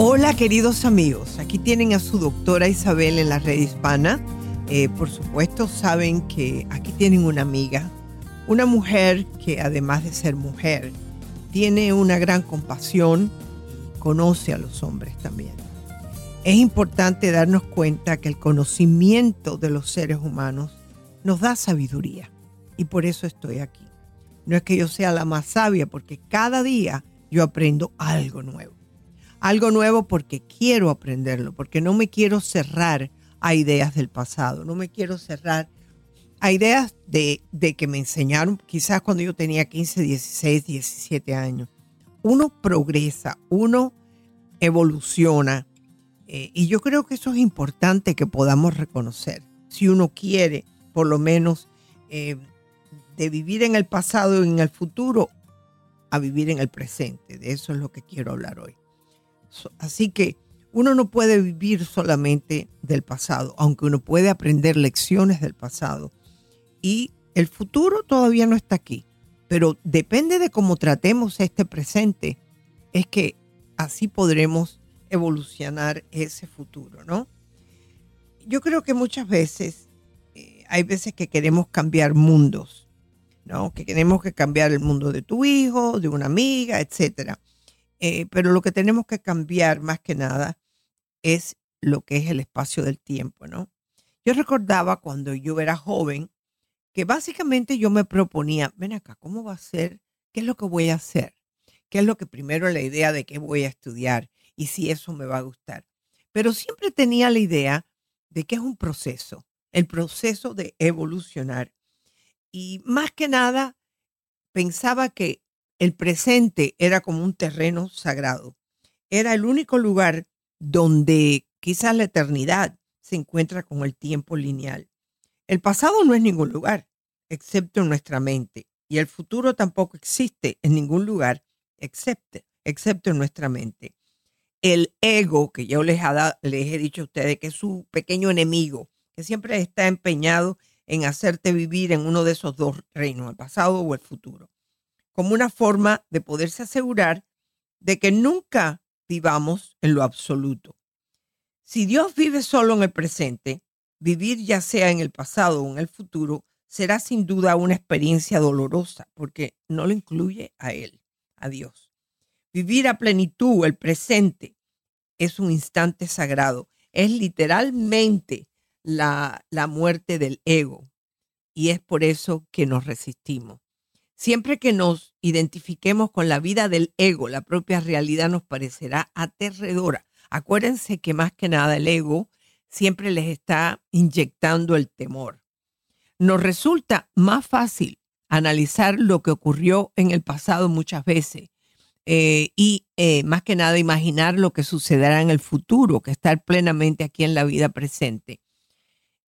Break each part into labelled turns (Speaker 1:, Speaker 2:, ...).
Speaker 1: Hola queridos amigos, aquí tienen a su doctora Isabel en la red hispana. Eh, por supuesto saben que aquí tienen una amiga, una mujer que además de ser mujer, tiene una gran compasión, conoce a los hombres también. Es importante darnos cuenta que el conocimiento de los seres humanos nos da sabiduría y por eso estoy aquí. No es que yo sea la más sabia, porque cada día yo aprendo algo nuevo algo nuevo porque quiero aprenderlo, porque no me quiero cerrar a ideas del pasado, no me quiero cerrar a ideas de, que me enseñaron quizás cuando yo tenía 15, 16, 17 años. Uno progresa, uno evoluciona eh, y yo creo que eso es importante que podamos reconocer. Si uno quiere, por lo menos, eh, de vivir en el pasado y en el futuro, a vivir en el presente. De eso es lo que quiero hablar hoy. Así que uno no puede vivir solamente del pasado, aunque uno puede aprender lecciones del pasado. Y el futuro todavía no está aquí, pero depende de cómo tratemos este presente, es que así podremos evolucionar ese futuro, ¿no? Yo creo que muchas veces eh, hay veces que queremos cambiar mundos, ¿no? Que queremos que cambiar el mundo de tu hijo, de una amiga, etcétera. Eh, pero lo que tenemos que cambiar más que nada es lo que es el espacio del tiempo, ¿no? Yo recordaba cuando yo era joven que básicamente yo me proponía, ven acá, ¿cómo va a ser? ¿Qué es lo que voy a hacer? ¿Qué es lo que primero la idea de qué voy a estudiar y si eso me va a gustar? Pero siempre tenía la idea de que es un proceso, el proceso de evolucionar. Y más que nada, pensaba que el presente era como un terreno sagrado. Era el único lugar donde quizás la eternidad se encuentra con el tiempo lineal. El pasado no es ningún lugar, excepto en nuestra mente, y el futuro tampoco existe en ningún lugar, excepto, excepto en nuestra mente. El ego, que yo les, les he dicho a ustedes que es su pequeño enemigo, que siempre está empeñado en hacerte vivir en uno de esos dos reinos, el pasado o el futuro como una forma de poderse asegurar de que nunca vivamos en lo absoluto. Si Dios vive solo en el presente, vivir ya sea en el pasado o en el futuro será sin duda una experiencia dolorosa porque no lo incluye a Él, a Dios. Vivir a plenitud el presente es un instante sagrado, es literalmente la, la muerte del ego y es por eso que nos resistimos. Siempre que nos identifiquemos con la vida del ego, la propia realidad nos parecerá aterradora. Acuérdense que más que nada el ego siempre les está inyectando el temor. Nos resulta más fácil analizar lo que ocurrió en el pasado muchas veces eh, y eh, más que nada imaginar lo que sucederá en el futuro que estar plenamente aquí en la vida presente.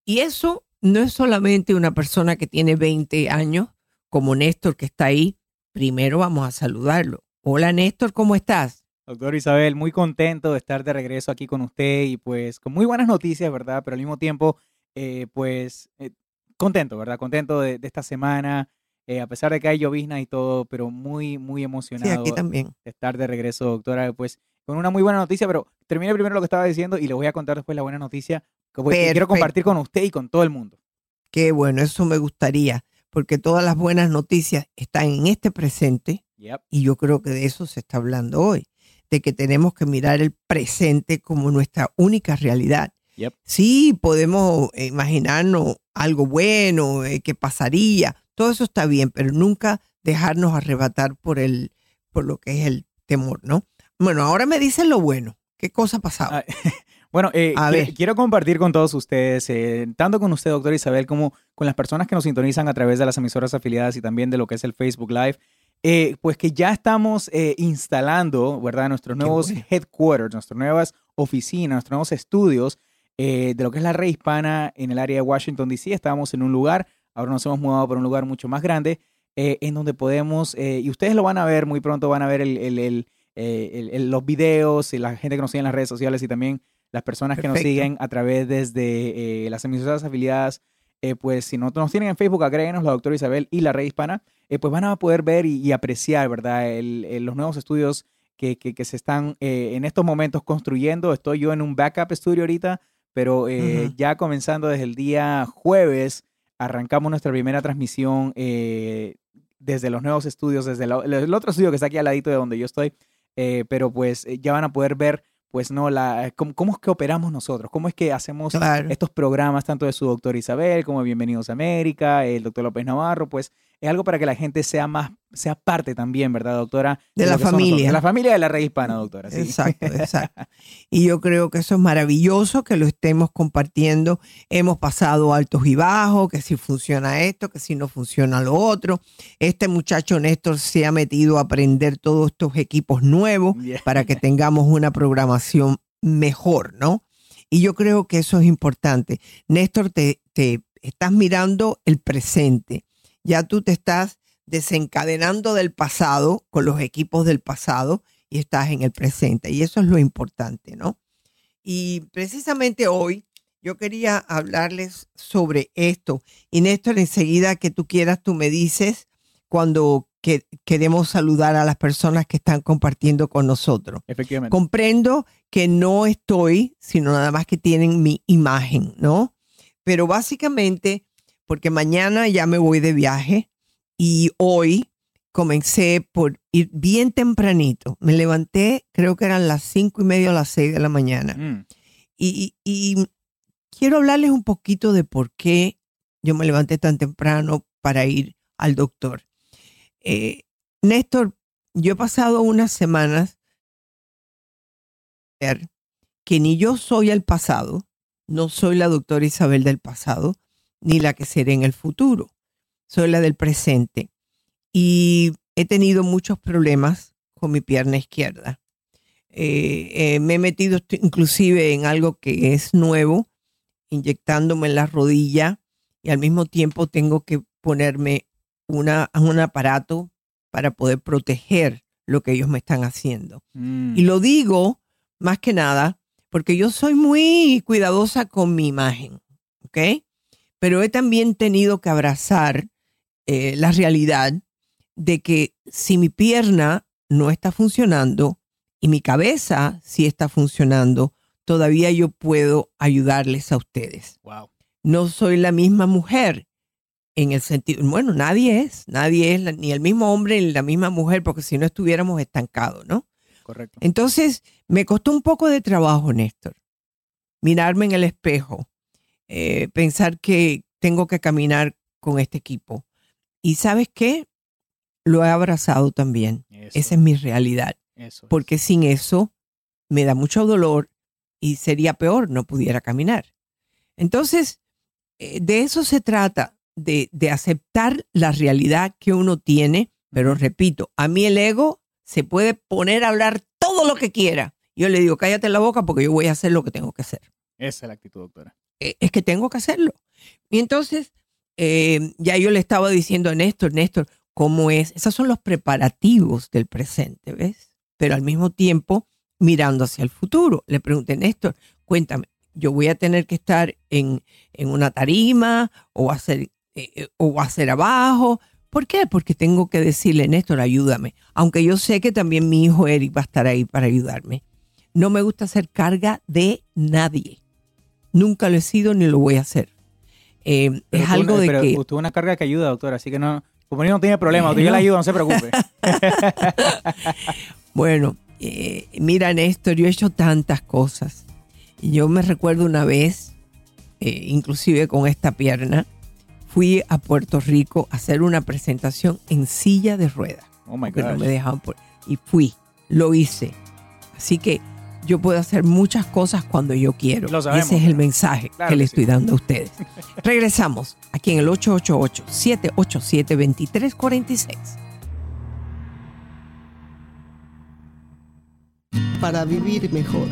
Speaker 1: Y eso no es solamente una persona que tiene 20 años como Néstor que está ahí, primero vamos a saludarlo. Hola Néstor, ¿cómo estás?
Speaker 2: Doctor Isabel, muy contento de estar de regreso aquí con usted y pues con muy buenas noticias, ¿verdad? Pero al mismo tiempo, eh, pues eh, contento, ¿verdad? Contento de, esta semana, eh, a pesar de que hay llovizna y todo, pero muy, muy emocionado
Speaker 1: sí, aquí también.
Speaker 2: de estar de regreso, doctora, pues con una muy buena noticia, pero termine primero lo que estaba diciendo y le voy a contar después la buena noticia que quiero compartir con usted y con todo el mundo.
Speaker 1: Qué bueno, eso me gustaría porque todas las buenas noticias están en este presente y yo creo que de eso se está hablando hoy, de que tenemos que mirar el presente como nuestra única realidad. Sí, podemos imaginarnos algo bueno, eh, que pasaría, todo eso está bien, pero nunca dejarnos arrebatar por, el, por lo que es el temor, ¿no? Bueno, ahora me dicen lo bueno. ¿Qué cosa ha pasado?
Speaker 2: Bueno, eh, quiero, compartir con todos ustedes, eh, tanto con usted, doctor Isabel, como con las personas que nos sintonizan a través de las emisoras afiliadas y también de lo que es el Facebook Live. eh, pues que ya estamos eh, instalando, ¿verdad? Nuestros nuevos headquarters, nuestras nuevas oficinas, nuestros nuevos estudios de lo que es la red hispana en el área de Washington, D.C. Estábamos en un lugar, ahora nos hemos mudado para un lugar mucho más grande, en donde podemos, y ustedes lo van a ver muy pronto, van a ver el, los videos y la gente que nos sigue en las redes sociales y también las personas que nos siguen a través desde las emisoras afiliadas eh, pues si no nos tienen en Facebook, agréguenos la doctora Isabel y la red hispana, eh, pues van a poder ver y, apreciar, ¿verdad? los nuevos estudios que, se están eh, en estos momentos construyendo. Estoy yo en un backup estudio ahorita, pero ya comenzando desde el día jueves, arrancamos nuestra primera transmisión desde los nuevos estudios, desde el otro estudio que está aquí al ladito de donde yo estoy, pero pues ya van a poder ver pues no, la, ¿cómo, es que operamos nosotros? ¿Cómo es que hacemos estos programas tanto de su doctor Isabel como Bienvenidos a América, el doctor López Navarro? Pues es algo para que la gente sea más, sea parte también, ¿verdad, doctora?
Speaker 1: De, la familia.
Speaker 2: De la familia de la red hispana, doctora.
Speaker 1: Exacto, exacto. Y yo creo que eso es maravilloso que lo estemos compartiendo. Hemos pasado altos y bajos, que si funciona esto, que si no funciona lo otro. Este muchacho Néstor se ha metido a aprender todos estos equipos nuevos para que tengamos una programación mejor, ¿no? Y yo creo que eso es importante. Néstor, te, te estás mirando el presente ya tú te estás desencadenando del pasado con los equipos del pasado y estás en el presente. Y eso es lo importante, ¿no? Y precisamente hoy yo quería hablarles sobre esto. Y Néstor, enseguida que tú quieras, tú me dices cuando queremos saludar a las personas que están compartiendo con nosotros.
Speaker 2: Efectivamente.
Speaker 1: Comprendo que no estoy, sino nada más que tienen mi imagen, ¿no? Pero básicamente porque mañana ya me voy de viaje y hoy comencé por ir bien tempranito. Me levanté, creo que eran las cinco y media o las seis de la mañana. Mm. Y, quiero hablarles un poquito de por qué yo me levanté tan temprano para ir al doctor. Eh, Néstor, yo he pasado unas semanas que ni yo soy el pasado, no soy la doctora Isabel del pasado, ni la que seré en el futuro. Soy la del presente. Y he tenido muchos problemas con mi pierna izquierda. Eh, eh, me he metido inclusive en algo que es nuevo, inyectándome en la rodilla y al mismo tiempo tengo que ponerme una, un aparato para poder proteger lo que ellos me están haciendo. Mm. Y lo digo más que nada porque yo soy muy cuidadosa con mi imagen, ¿ok? Pero he también tenido que abrazar eh, la realidad de que si mi pierna no está funcionando y mi cabeza sí está funcionando, todavía yo puedo ayudarles a ustedes.
Speaker 2: Wow.
Speaker 1: No soy la misma mujer en el sentido, bueno, nadie es, nadie es ni el mismo hombre ni la misma mujer, porque si no estuviéramos estancados, ¿no?
Speaker 2: Correcto.
Speaker 1: Entonces, me costó un poco de trabajo, Néstor, mirarme en el espejo eh, pensar que tengo que caminar con este equipo. Y sabes qué? Lo he abrazado también. Esa es mi realidad. porque sin eso me da mucho dolor y sería peor, no pudiera caminar. Entonces, eh, de eso se trata, de, de aceptar la realidad que uno tiene, pero repito, a mí el ego se puede poner a hablar todo lo que quiera. Yo le digo, cállate la boca porque yo voy a hacer lo que tengo que hacer.
Speaker 2: Esa es la actitud, doctora.
Speaker 1: Eh, es que tengo que hacerlo. Y entonces, eh, ya yo le estaba diciendo a Néstor, Néstor, ¿cómo es? Esos son los preparativos del presente, ¿ves? Pero al mismo tiempo, mirando hacia el futuro. Le pregunté, Néstor, cuéntame, yo voy a tener que estar en, una tarima o hacer, eh, o hacer abajo. ¿Por qué? Porque tengo que decirle, Néstor, ayúdame. Aunque yo sé que también mi hijo Eric va a estar ahí para ayudarme. No me gusta hacer carga de nadie. Nunca lo he sido ni lo voy a hacer. Eh, es algo de
Speaker 2: pero
Speaker 1: que...
Speaker 2: Usted una carga que ayuda, doctora, así que no, como no tiene problema, usted yo le ayudo, no se preocupe.
Speaker 1: bueno, eh, mira Néstor, yo he hecho tantas cosas. Yo me recuerdo una vez, eh, inclusive con esta pierna, fui a Puerto Rico a hacer una presentación en silla de ruedas.
Speaker 2: Oh my God.
Speaker 1: me dejaban y fui, lo hice. Así que yo puedo hacer muchas cosas cuando yo quiero. Ese es el mensaje que le estoy dando a ustedes. Regresamos aquí en el 888-787-2346.
Speaker 3: Para vivir mejor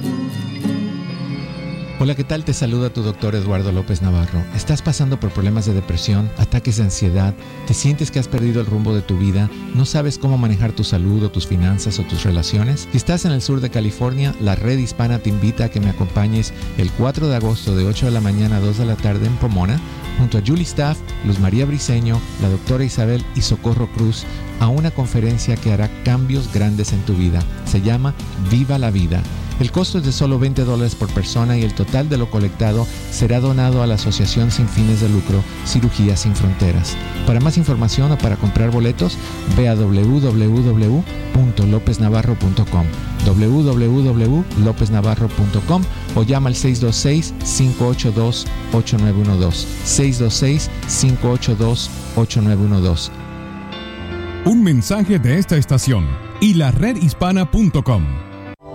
Speaker 4: Hola, ¿qué tal? Te saluda tu doctor Eduardo López Navarro. ¿Estás pasando por problemas de depresión, ataques de ansiedad? ¿Te sientes que has perdido el rumbo de tu vida? ¿No sabes cómo manejar tu salud o tus finanzas o tus relaciones? Si estás en el sur de California, la red hispana te invita a que me acompañes el 4 de agosto de 8 de la mañana a 2 de la tarde en Pomona, junto a Julie Staff, Luz María Briseño, la doctora Isabel y Socorro Cruz, a una conferencia que hará cambios grandes en tu vida. Se llama Viva la Vida el costo es de solo 20 dólares por persona y el total de lo colectado será donado a la Asociación Sin Fines de Lucro Cirugía Sin Fronteras. Para más información o para comprar boletos, ve a www.lopeznavarro.com www.lopeznavarro.com o llama al 626-582-8912. 626-582-8912.
Speaker 5: Un mensaje de esta estación y la redhispana.com.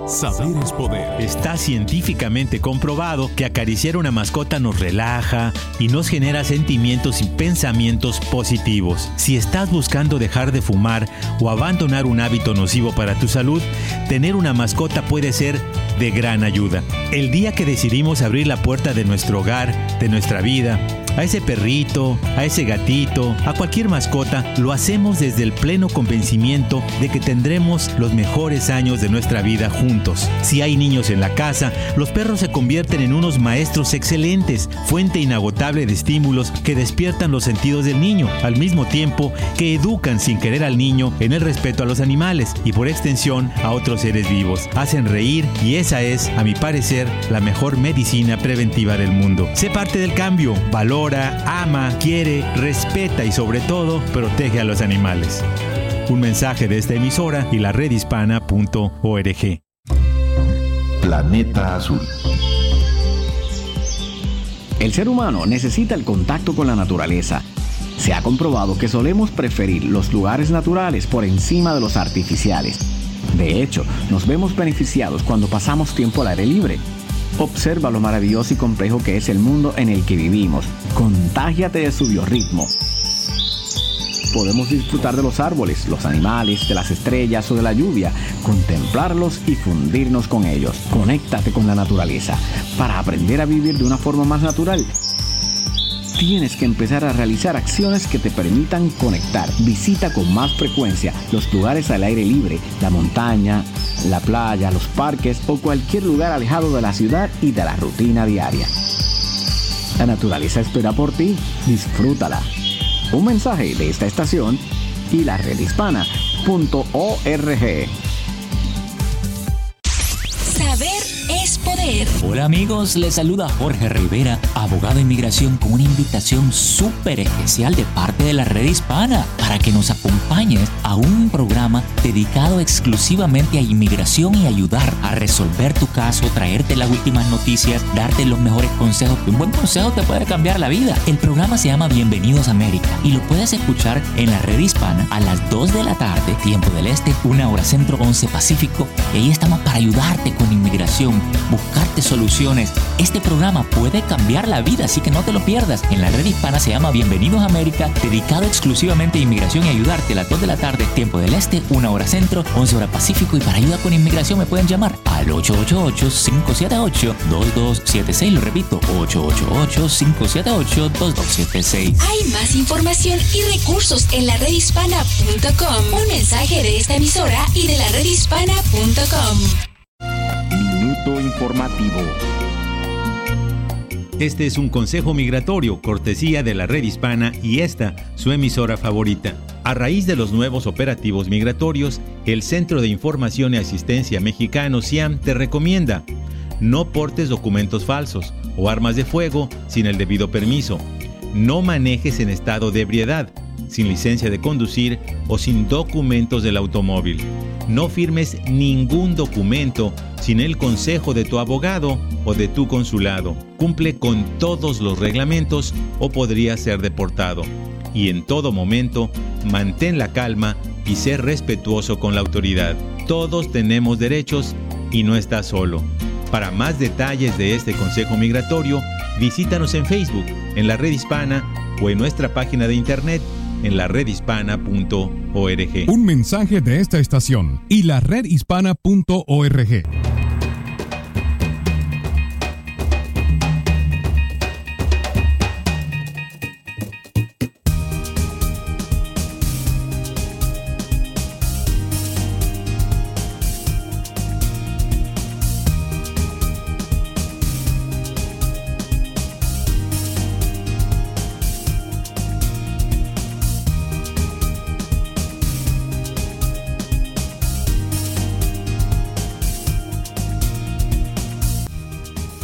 Speaker 6: Saber es poder. Está científicamente comprobado que acariciar una mascota nos relaja y nos genera sentimientos y pensamientos positivos. Si estás buscando dejar de fumar o abandonar un hábito nocivo para tu salud, tener una mascota puede ser de gran ayuda. El día que decidimos abrir la puerta de nuestro hogar, de nuestra vida, a ese perrito, a ese gatito, a cualquier mascota, lo hacemos desde el pleno convencimiento de que tendremos los mejores años de nuestra vida juntos. Si hay niños en la casa, los perros se convierten en unos maestros excelentes, fuente inagotable de estímulos que despiertan los sentidos del niño, al mismo tiempo que educan sin querer al niño en el respeto a los animales y por extensión a otros seres vivos. Hacen reír y esa es, a mi parecer, la mejor medicina preventiva del mundo. Sé parte del cambio, valor ama, quiere, respeta y sobre todo protege a los animales. Un mensaje de esta emisora y la redhispana.org.
Speaker 7: Planeta Azul. El ser humano necesita el contacto con la naturaleza. Se ha comprobado que solemos preferir los lugares naturales por encima de los artificiales. De hecho, nos vemos beneficiados cuando pasamos tiempo al aire libre Observa lo maravilloso y complejo que es el mundo en el que vivimos. Contágiate de su biorritmo. Podemos disfrutar de los árboles, los animales, de las estrellas o de la lluvia, contemplarlos y fundirnos con ellos. Conéctate con la naturaleza para aprender a vivir de una forma más natural tienes que empezar a realizar acciones que te permitan conectar. Visita con más frecuencia los lugares al aire libre, la montaña, la playa, los parques o cualquier lugar alejado de la ciudad y de la rutina diaria. La naturaleza espera por ti, disfrútala. Un mensaje de esta estación y la redhispana.org.
Speaker 8: Saber
Speaker 9: Hola amigos, les saluda Jorge Rivera, abogado de inmigración, con una invitación súper especial de parte de la red hispana para que nos acompañes a un programa dedicado exclusivamente a inmigración y ayudar a resolver tu caso, traerte las últimas noticias, darte los mejores consejos. Un buen consejo te puede cambiar la vida. El programa se llama Bienvenidos a América y lo puedes escuchar en la red hispana a las 2 de la tarde, tiempo del este, una hora centro 11 pacífico. Y ahí estamos para ayudarte con inmigración, buscarte soluciones. Este programa puede cambiar la vida, así que no te lo pierdas. En la red hispana se llama Bienvenidos a América, dedicado exclusivamente a inmigración y ayudarte a las 2 de la tarde, tiempo del este, una hora centro, 11 hora pacífico. Y para ayuda con inmigración me pueden llamar al 888-578-2276. Lo repito, 888-578-2276.
Speaker 8: Hay más información y recursos en la redhispana.com. Un mensaje de esta emisora y de la redhispana.com.
Speaker 6: Este es un consejo migratorio, cortesía de la red hispana y esta, su emisora favorita. A raíz de los nuevos operativos migratorios, el Centro de Información y Asistencia Mexicano CIAM te recomienda no portes documentos falsos o armas de fuego sin el debido permiso. No manejes en estado de ebriedad, sin licencia de conducir o sin documentos del automóvil. No firmes ningún documento sin el consejo de tu abogado o de tu consulado. Cumple con todos los reglamentos o podría ser deportado. Y en todo momento, mantén la calma y sé respetuoso con la autoridad. Todos tenemos derechos y no estás solo. Para más detalles de este consejo migratorio, visítanos en Facebook, en la red hispana o en nuestra página de internet en la redhispana.org.
Speaker 5: Un mensaje de esta estación y la redhispana.org.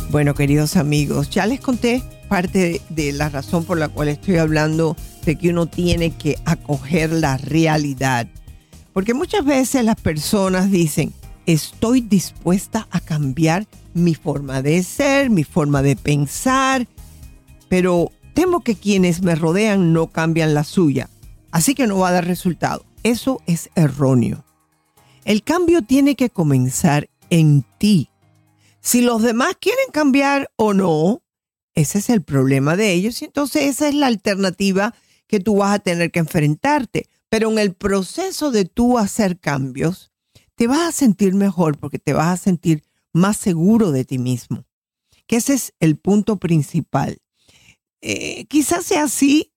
Speaker 1: Bueno, queridos amigos, ya les conté parte de la razón por la cual estoy hablando de que uno tiene que acoger la realidad. Porque muchas veces las personas dicen, estoy dispuesta a cambiar mi forma de ser, mi forma de pensar, pero temo que quienes me rodean no cambian la suya, así que no va a dar resultado. Eso es erróneo. El cambio tiene que comenzar en ti. Si los demás quieren cambiar o no, ese es el problema de ellos y entonces esa es la alternativa que tú vas a tener que enfrentarte. Pero en el proceso de tú hacer cambios, te vas a sentir mejor porque te vas a sentir más seguro de ti mismo. Que ese es el punto principal. Eh, quizás sea así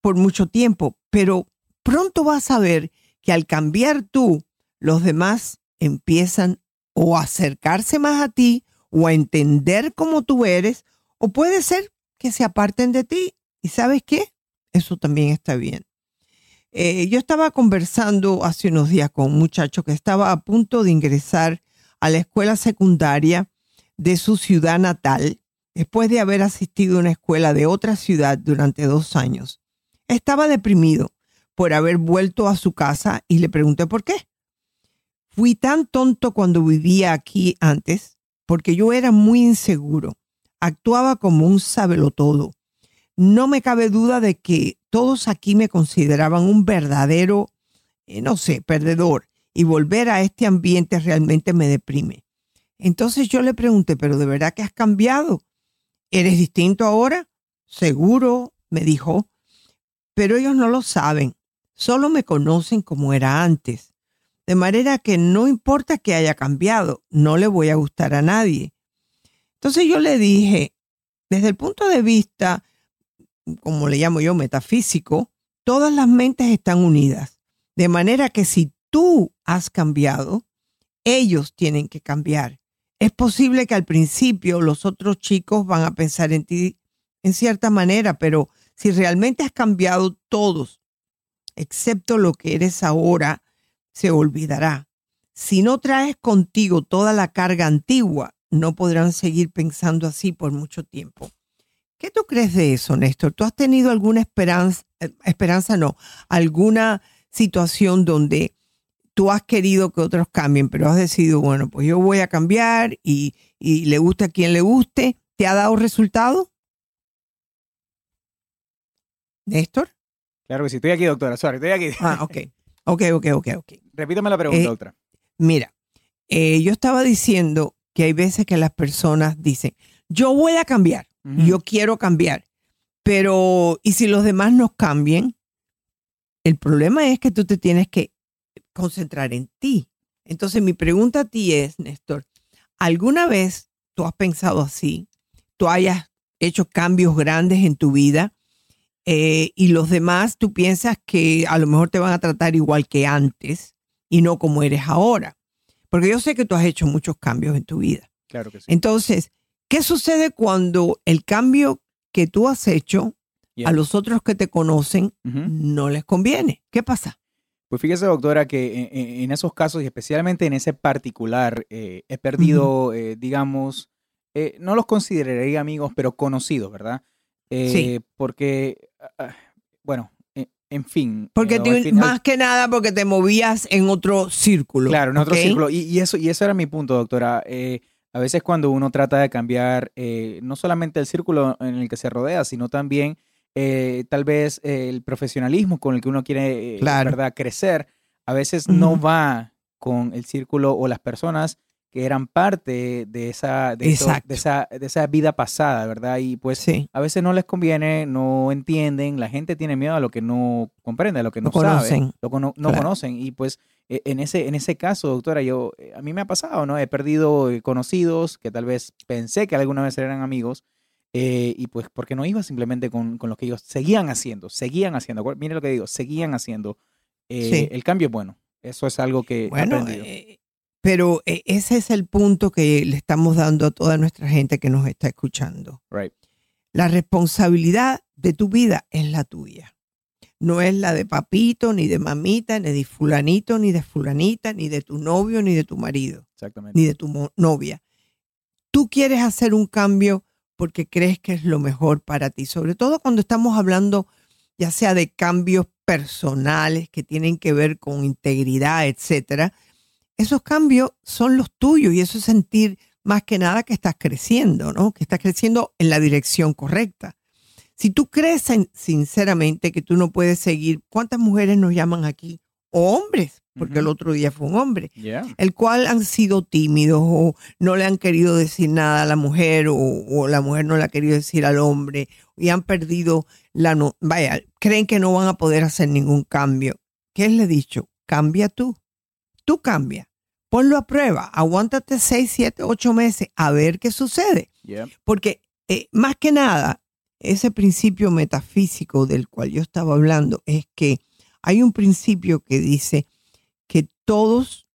Speaker 1: por mucho tiempo, pero pronto vas a ver que al cambiar tú, los demás empiezan o acercarse más a ti o a entender cómo tú eres, o puede ser que se aparten de ti. ¿Y sabes qué? Eso también está bien. Eh, yo estaba conversando hace unos días con un muchacho que estaba a punto de ingresar a la escuela secundaria de su ciudad natal después de haber asistido a una escuela de otra ciudad durante dos años. Estaba deprimido por haber vuelto a su casa y le pregunté por qué. Fui tan tonto cuando vivía aquí antes porque yo era muy inseguro. Actuaba como un sabelotodo. No me cabe duda de que todos aquí me consideraban un verdadero, eh, no sé, perdedor. Y volver a este ambiente realmente me deprime. Entonces yo le pregunté, pero ¿de verdad que has cambiado? ¿Eres distinto ahora? Seguro, me dijo. Pero ellos no lo saben. Solo me conocen como era antes. De manera que no importa que haya cambiado, no le voy a gustar a nadie. Entonces yo le dije, desde el punto de vista, como le llamo yo, metafísico, todas las mentes están unidas. De manera que si tú has cambiado, ellos tienen que cambiar. Es posible que al principio los otros chicos van a pensar en ti en cierta manera, pero si realmente has cambiado todos, excepto lo que eres ahora, se olvidará. Si no traes contigo toda la carga antigua, no podrán seguir pensando así por mucho tiempo. ¿Qué tú crees de eso, Néstor? ¿Tú has tenido alguna esperanza, eh, esperanza no, alguna situación donde tú has querido que otros cambien, pero has decidido, bueno, pues yo voy a cambiar y, y le guste a quien le guste? ¿Te ha dado resultado? Néstor?
Speaker 2: Claro que sí, estoy aquí, doctora. Sorry, estoy aquí.
Speaker 1: Ah, ok. Ok, ok, ok, ok.
Speaker 2: Repítame la pregunta,
Speaker 1: Eh,
Speaker 2: doctora.
Speaker 1: Mira, eh, yo estaba diciendo que hay veces que las personas dicen, yo voy a cambiar, yo quiero cambiar, pero ¿y si los demás no cambien? El problema es que tú te tienes que concentrar en ti. Entonces mi pregunta a ti es, Néstor, ¿alguna vez tú has pensado así? ¿Tú hayas hecho cambios grandes en tu vida? eh, y los demás tú piensas que a lo mejor te van a tratar igual que antes y no como eres ahora. Porque yo sé que tú has hecho muchos cambios en tu vida.
Speaker 2: Claro que sí.
Speaker 1: Entonces, ¿qué sucede cuando el cambio que tú has hecho
Speaker 2: Yeah.
Speaker 1: a los otros que te conocen no les conviene? ¿Qué pasa?
Speaker 2: Pues fíjese, doctora, que en, en- en esos casos y especialmente en ese particular, eh, he perdido, eh, digamos, eh, no los consideraría amigos, pero conocidos, ¿verdad?
Speaker 1: Sí.
Speaker 2: Porque, ah, ah, bueno, en, fin.
Speaker 1: Porque
Speaker 2: eh,
Speaker 1: más que nada porque te movías en otro círculo.
Speaker 2: Claro, en otro círculo. Y, y eso, y eso era mi punto, doctora. Eh, a veces cuando uno trata de cambiar eh, no solamente el círculo en el que se rodea, sino también eh, tal vez el profesionalismo con el que uno quiere,
Speaker 1: Claro.
Speaker 2: ¿verdad?, crecer, a veces no va con el círculo o las personas que eran parte de esa, de, de esa, de esa vida pasada, ¿verdad? Y pues
Speaker 1: Sí.
Speaker 2: a veces no les conviene, no entienden, la gente tiene miedo a lo que no comprende, a lo que no,
Speaker 1: No
Speaker 2: sabe,
Speaker 1: conocen.
Speaker 2: lo no,
Speaker 1: Claro.
Speaker 2: conocen. Y pues eh, en ese, en ese caso, doctora, yo, eh, a mí me ha pasado, ¿no? He perdido eh, conocidos que tal vez pensé que alguna vez eran amigos. eh, y pues porque no iba simplemente con, con lo que ellos seguían haciendo, seguían haciendo. Mire lo que digo, seguían haciendo. Eh,
Speaker 1: Sí.
Speaker 2: El cambio es bueno. Eso es algo que he
Speaker 1: Bueno,
Speaker 2: aprendido.
Speaker 1: eh, pero eh, ese es el punto que le estamos dando a toda nuestra gente que nos está escuchando.
Speaker 2: Right.
Speaker 1: La responsabilidad de tu vida es la tuya. No es la de papito, ni de mamita, ni de fulanito, ni de fulanita, ni de tu novio, ni de tu marido,
Speaker 2: Exactamente.
Speaker 1: ni de tu novia. Tú quieres hacer un cambio porque crees que es lo mejor para ti, sobre todo cuando estamos hablando ya sea de cambios personales que tienen que ver con integridad, etcétera. Esos cambios son los tuyos y eso es sentir más que nada que estás creciendo, ¿no? Que estás creciendo en la dirección correcta. Si tú crees en- sinceramente que tú no puedes seguir, ¿cuántas mujeres nos llaman aquí? O hombres, porque el otro día fue un hombre
Speaker 2: Yeah.
Speaker 1: el cual han sido tímidos o no le han querido decir nada a la mujer o, o la mujer no le ha querido decir al hombre y han perdido la no, vaya, creen que no van a poder hacer ningún cambio. ¿Qué le he dicho? Cambia tú. Tú cambia. Ponlo a prueba. Aguántate seis, siete, ocho meses a ver qué sucede.
Speaker 2: Yeah.
Speaker 1: Porque eh, más que nada, ese principio metafísico del cual yo estaba hablando es que hay un principio que dice que todos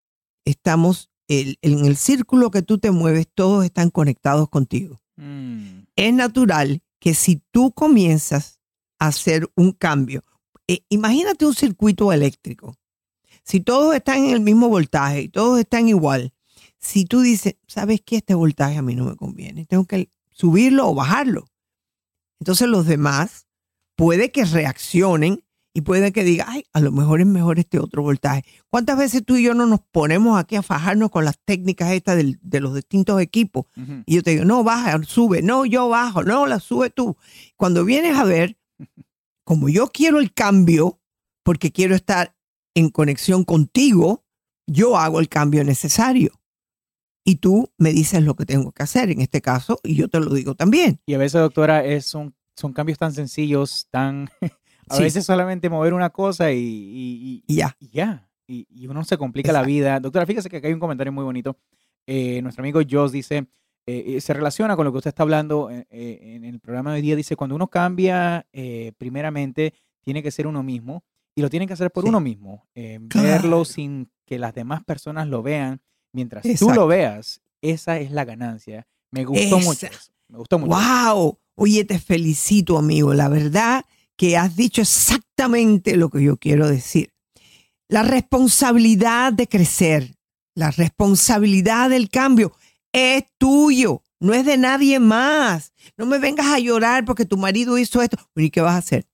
Speaker 1: estamos, el- en el círculo que tú te mueves, todos están conectados contigo.
Speaker 2: Mm.
Speaker 1: Es natural que si tú comienzas a hacer un cambio, eh, imagínate un circuito eléctrico. Si todos están en el mismo voltaje y todos están igual, si tú dices, ¿sabes qué? Este voltaje a mí no me conviene, tengo que subirlo o bajarlo. Entonces los demás puede que reaccionen y puede que digan, ay, a lo mejor es mejor este otro voltaje. ¿Cuántas veces tú y yo no nos ponemos aquí a fajarnos con las técnicas estas del- de los distintos equipos? Y yo te digo, no, baja, sube, no, yo bajo, no, la sube tú. Cuando vienes a ver, como yo quiero el cambio, porque quiero estar en conexión contigo, yo hago el cambio necesario. Y tú me dices lo que tengo que hacer en este caso, y yo te lo digo también.
Speaker 2: Y a veces, doctora, es, son, son cambios tan sencillos, tan... a
Speaker 1: Sí.
Speaker 2: veces solamente mover una cosa y, y- y-
Speaker 1: ya.
Speaker 2: y ya. Y, y uno se complica la
Speaker 1: Exacto.
Speaker 2: vida. Doctora, fíjese que acá hay un comentario muy bonito. Eh, nuestro amigo Joss dice, eh, eh, se relaciona con lo que usted está hablando eh, eh, en el programa de hoy día. Dice, cuando uno cambia, primeramente, tiene que ser uno mismo y lo tiene que hacer por
Speaker 1: Sí.
Speaker 2: uno mismo. eh,
Speaker 1: Claro.
Speaker 2: Verlo sin que las demás personas lo vean. Mientras tú lo veas, esa es la ganancia. Me gustó mucho eso. Me gustó mucho.
Speaker 1: ¡Wow! Oye, te felicito, amigo. La verdad que has dicho exactamente lo que yo quiero decir. La responsabilidad de crecer, la responsabilidad del cambio es tuyo, no es de nadie más. No me vengas a llorar porque tu marido hizo esto. ¿Y qué vas a hacer?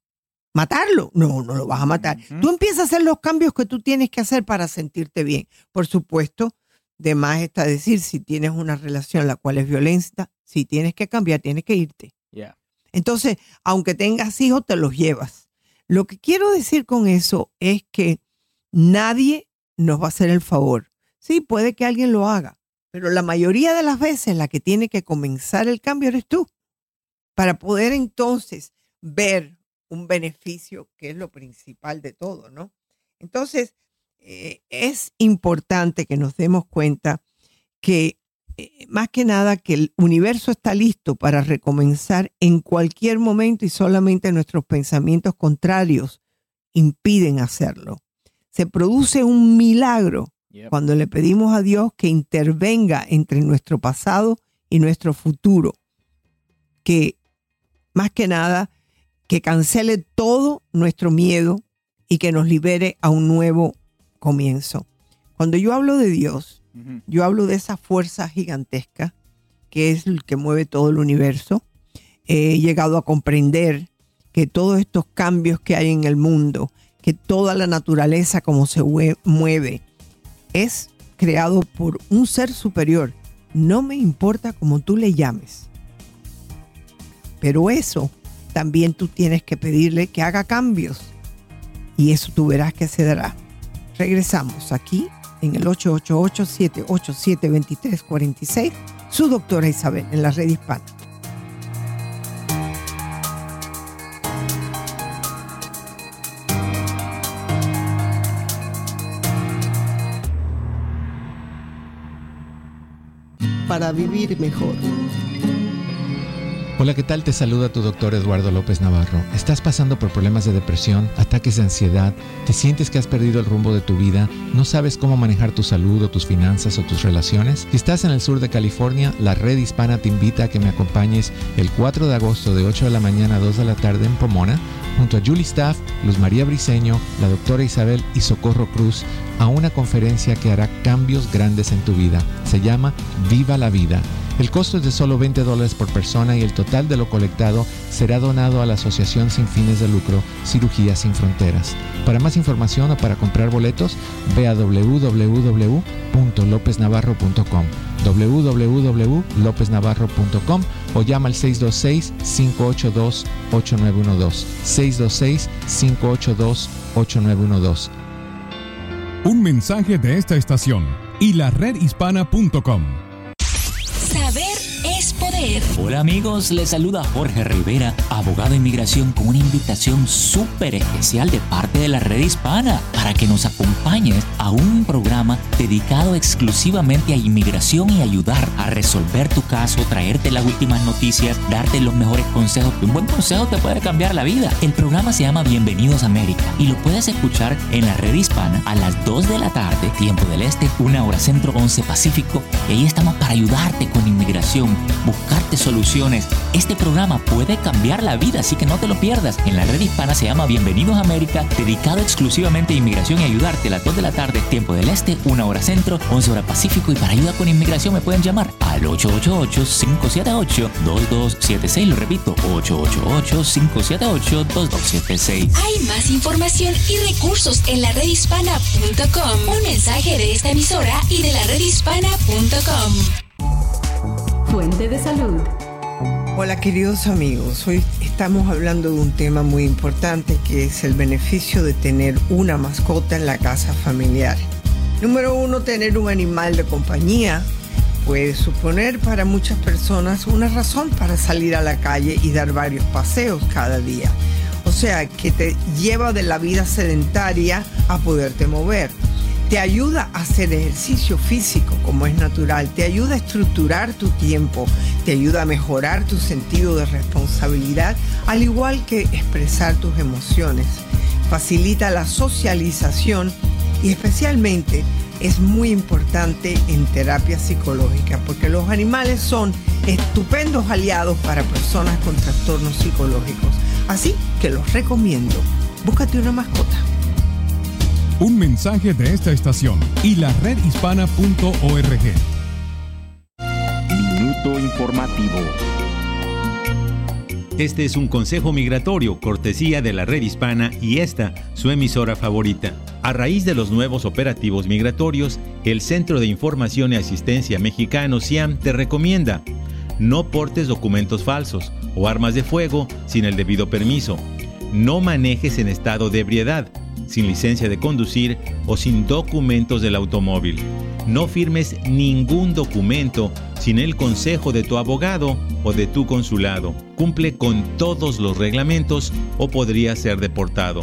Speaker 1: ¿Matarlo? No, no lo vas a matar. Tú empiezas a hacer los cambios que tú tienes que hacer para sentirte bien. Por supuesto, de más está decir, si tienes una relación la cual es violencia, si tienes que cambiar, tienes que irte.
Speaker 2: Yeah.
Speaker 1: Entonces, aunque tengas hijos, te los llevas. Lo que quiero decir con eso es que nadie nos va a hacer el favor. Sí, puede que alguien lo haga, pero la mayoría de las veces la que tiene que comenzar el cambio eres tú. Para poder entonces ver un beneficio que es lo principal de todo, ¿no? Entonces, eh, es importante que nos demos cuenta que eh, más que nada que el universo está listo para recomenzar en cualquier momento y solamente nuestros pensamientos contrarios impiden hacerlo. Se produce un milagro
Speaker 2: Yep.
Speaker 1: cuando le pedimos a Dios que intervenga entre nuestro pasado y nuestro futuro. Que más que nada, que cancele todo nuestro miedo y que nos libere a un nuevo comienzo. Cuando yo hablo de Dios, yo hablo de esa fuerza gigantesca que es el que mueve todo el universo. He llegado a comprender que todos estos cambios que hay en el mundo, que toda la naturaleza como se mueve, es creado por un ser superior. No me importa cómo tú le llames. Pero eso también tú tienes que pedirle que haga cambios. Y eso tú verás que se dará. Regresamos aquí en el 888-787-2346, su doctora Isabel en la red hispana.
Speaker 3: Para vivir mejor.
Speaker 4: Hola, ¿qué tal? Te saluda tu doctor Eduardo López Navarro. ¿Estás pasando por problemas de depresión, ataques de ansiedad? ¿Te sientes que has perdido el rumbo de tu vida? ¿No sabes cómo manejar tu salud o tus finanzas o tus relaciones? Si estás en el sur de California, la red hispana te invita a que me acompañes el 4 de agosto de 8 de la mañana a 2 de la tarde en Pomona, junto a Julie Staff, Luz María Briseño, la doctora Isabel y Socorro Cruz, a una conferencia que hará cambios grandes en tu vida. Se llama Viva la Vida. El costo es de solo 20 dólares por persona y el total de lo colectado será donado a la Asociación sin fines de lucro Cirugía sin Fronteras. Para más información o para comprar boletos, ve a www.lopeznavarro.com www.lopeznavarro.com o llama al 626-582-8912. 626-582-8912.
Speaker 5: Un mensaje de esta estación y la redhispana.com.
Speaker 9: Hola amigos, les saluda Jorge Rivera, abogado de inmigración, con una invitación súper especial de parte de la red hispana para que nos acompañes a un programa dedicado exclusivamente a inmigración y ayudar a resolver tu caso, traerte las últimas noticias, darte los mejores consejos. Un buen consejo te puede cambiar la vida. El programa se llama Bienvenidos a América y lo puedes escuchar en la red hispana a las 2 de la tarde, tiempo del este, una hora centro, 11 pacífico. Y ahí estamos para ayudarte con inmigración, buscarte soluciones. Este programa puede cambiar la vida, así que no te lo pierdas. En la red hispana se llama Bienvenidos a América, dedicado exclusivamente a inmigración y ayudarte a las 2 de la tarde, tiempo del este, una hora centro, 11 hora pacífico. Y para ayuda con inmigración me pueden llamar al 888-578-2276. Lo repito, 888-578-2276.
Speaker 8: Hay más información y recursos en la redhispana.com. Un mensaje de esta emisora y de la redhispana.com.
Speaker 3: Fuente de salud.
Speaker 1: Hola queridos amigos, hoy estamos hablando de un tema muy importante que es el beneficio de tener una mascota en la casa familiar. Número uno, tener un animal de compañía puede suponer para muchas personas una razón para salir a la calle y dar varios paseos cada día. O sea, que te lleva de la vida sedentaria a poderte mover. Te ayuda a hacer ejercicio físico como es natural, te ayuda a estructurar tu tiempo, te ayuda a mejorar tu sentido de responsabilidad, al igual que expresar tus emociones. Facilita la socialización y especialmente es muy importante en terapia psicológica porque los animales son estupendos aliados para personas con trastornos psicológicos. Así que los recomiendo. Búscate una mascota.
Speaker 5: Un mensaje de esta estación y la redhispana.org.
Speaker 7: Minuto informativo.
Speaker 6: Este es un consejo migratorio, cortesía de la red hispana y esta, su emisora favorita. A raíz de los nuevos operativos migratorios, el Centro de Información y Asistencia Mexicano CIAM te recomienda no portes documentos falsos o armas de fuego sin el debido permiso. No manejes en estado de ebriedad, sin licencia de conducir o sin documentos del automóvil. No firmes ningún documento sin el consejo de tu abogado o de tu consulado. Cumple con todos los reglamentos o podría ser deportado.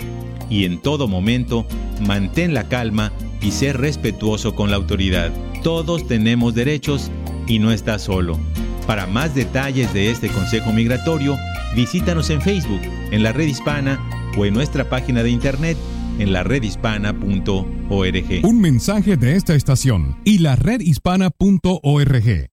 Speaker 6: Y en todo momento, mantén la calma y sé respetuoso con la autoridad. Todos tenemos derechos y no estás solo. Para más detalles de este consejo migratorio, visítanos en Facebook, en la red hispana o en nuestra página de internet en la redhispana.org.
Speaker 5: Un mensaje de esta estación y la redhispana.org.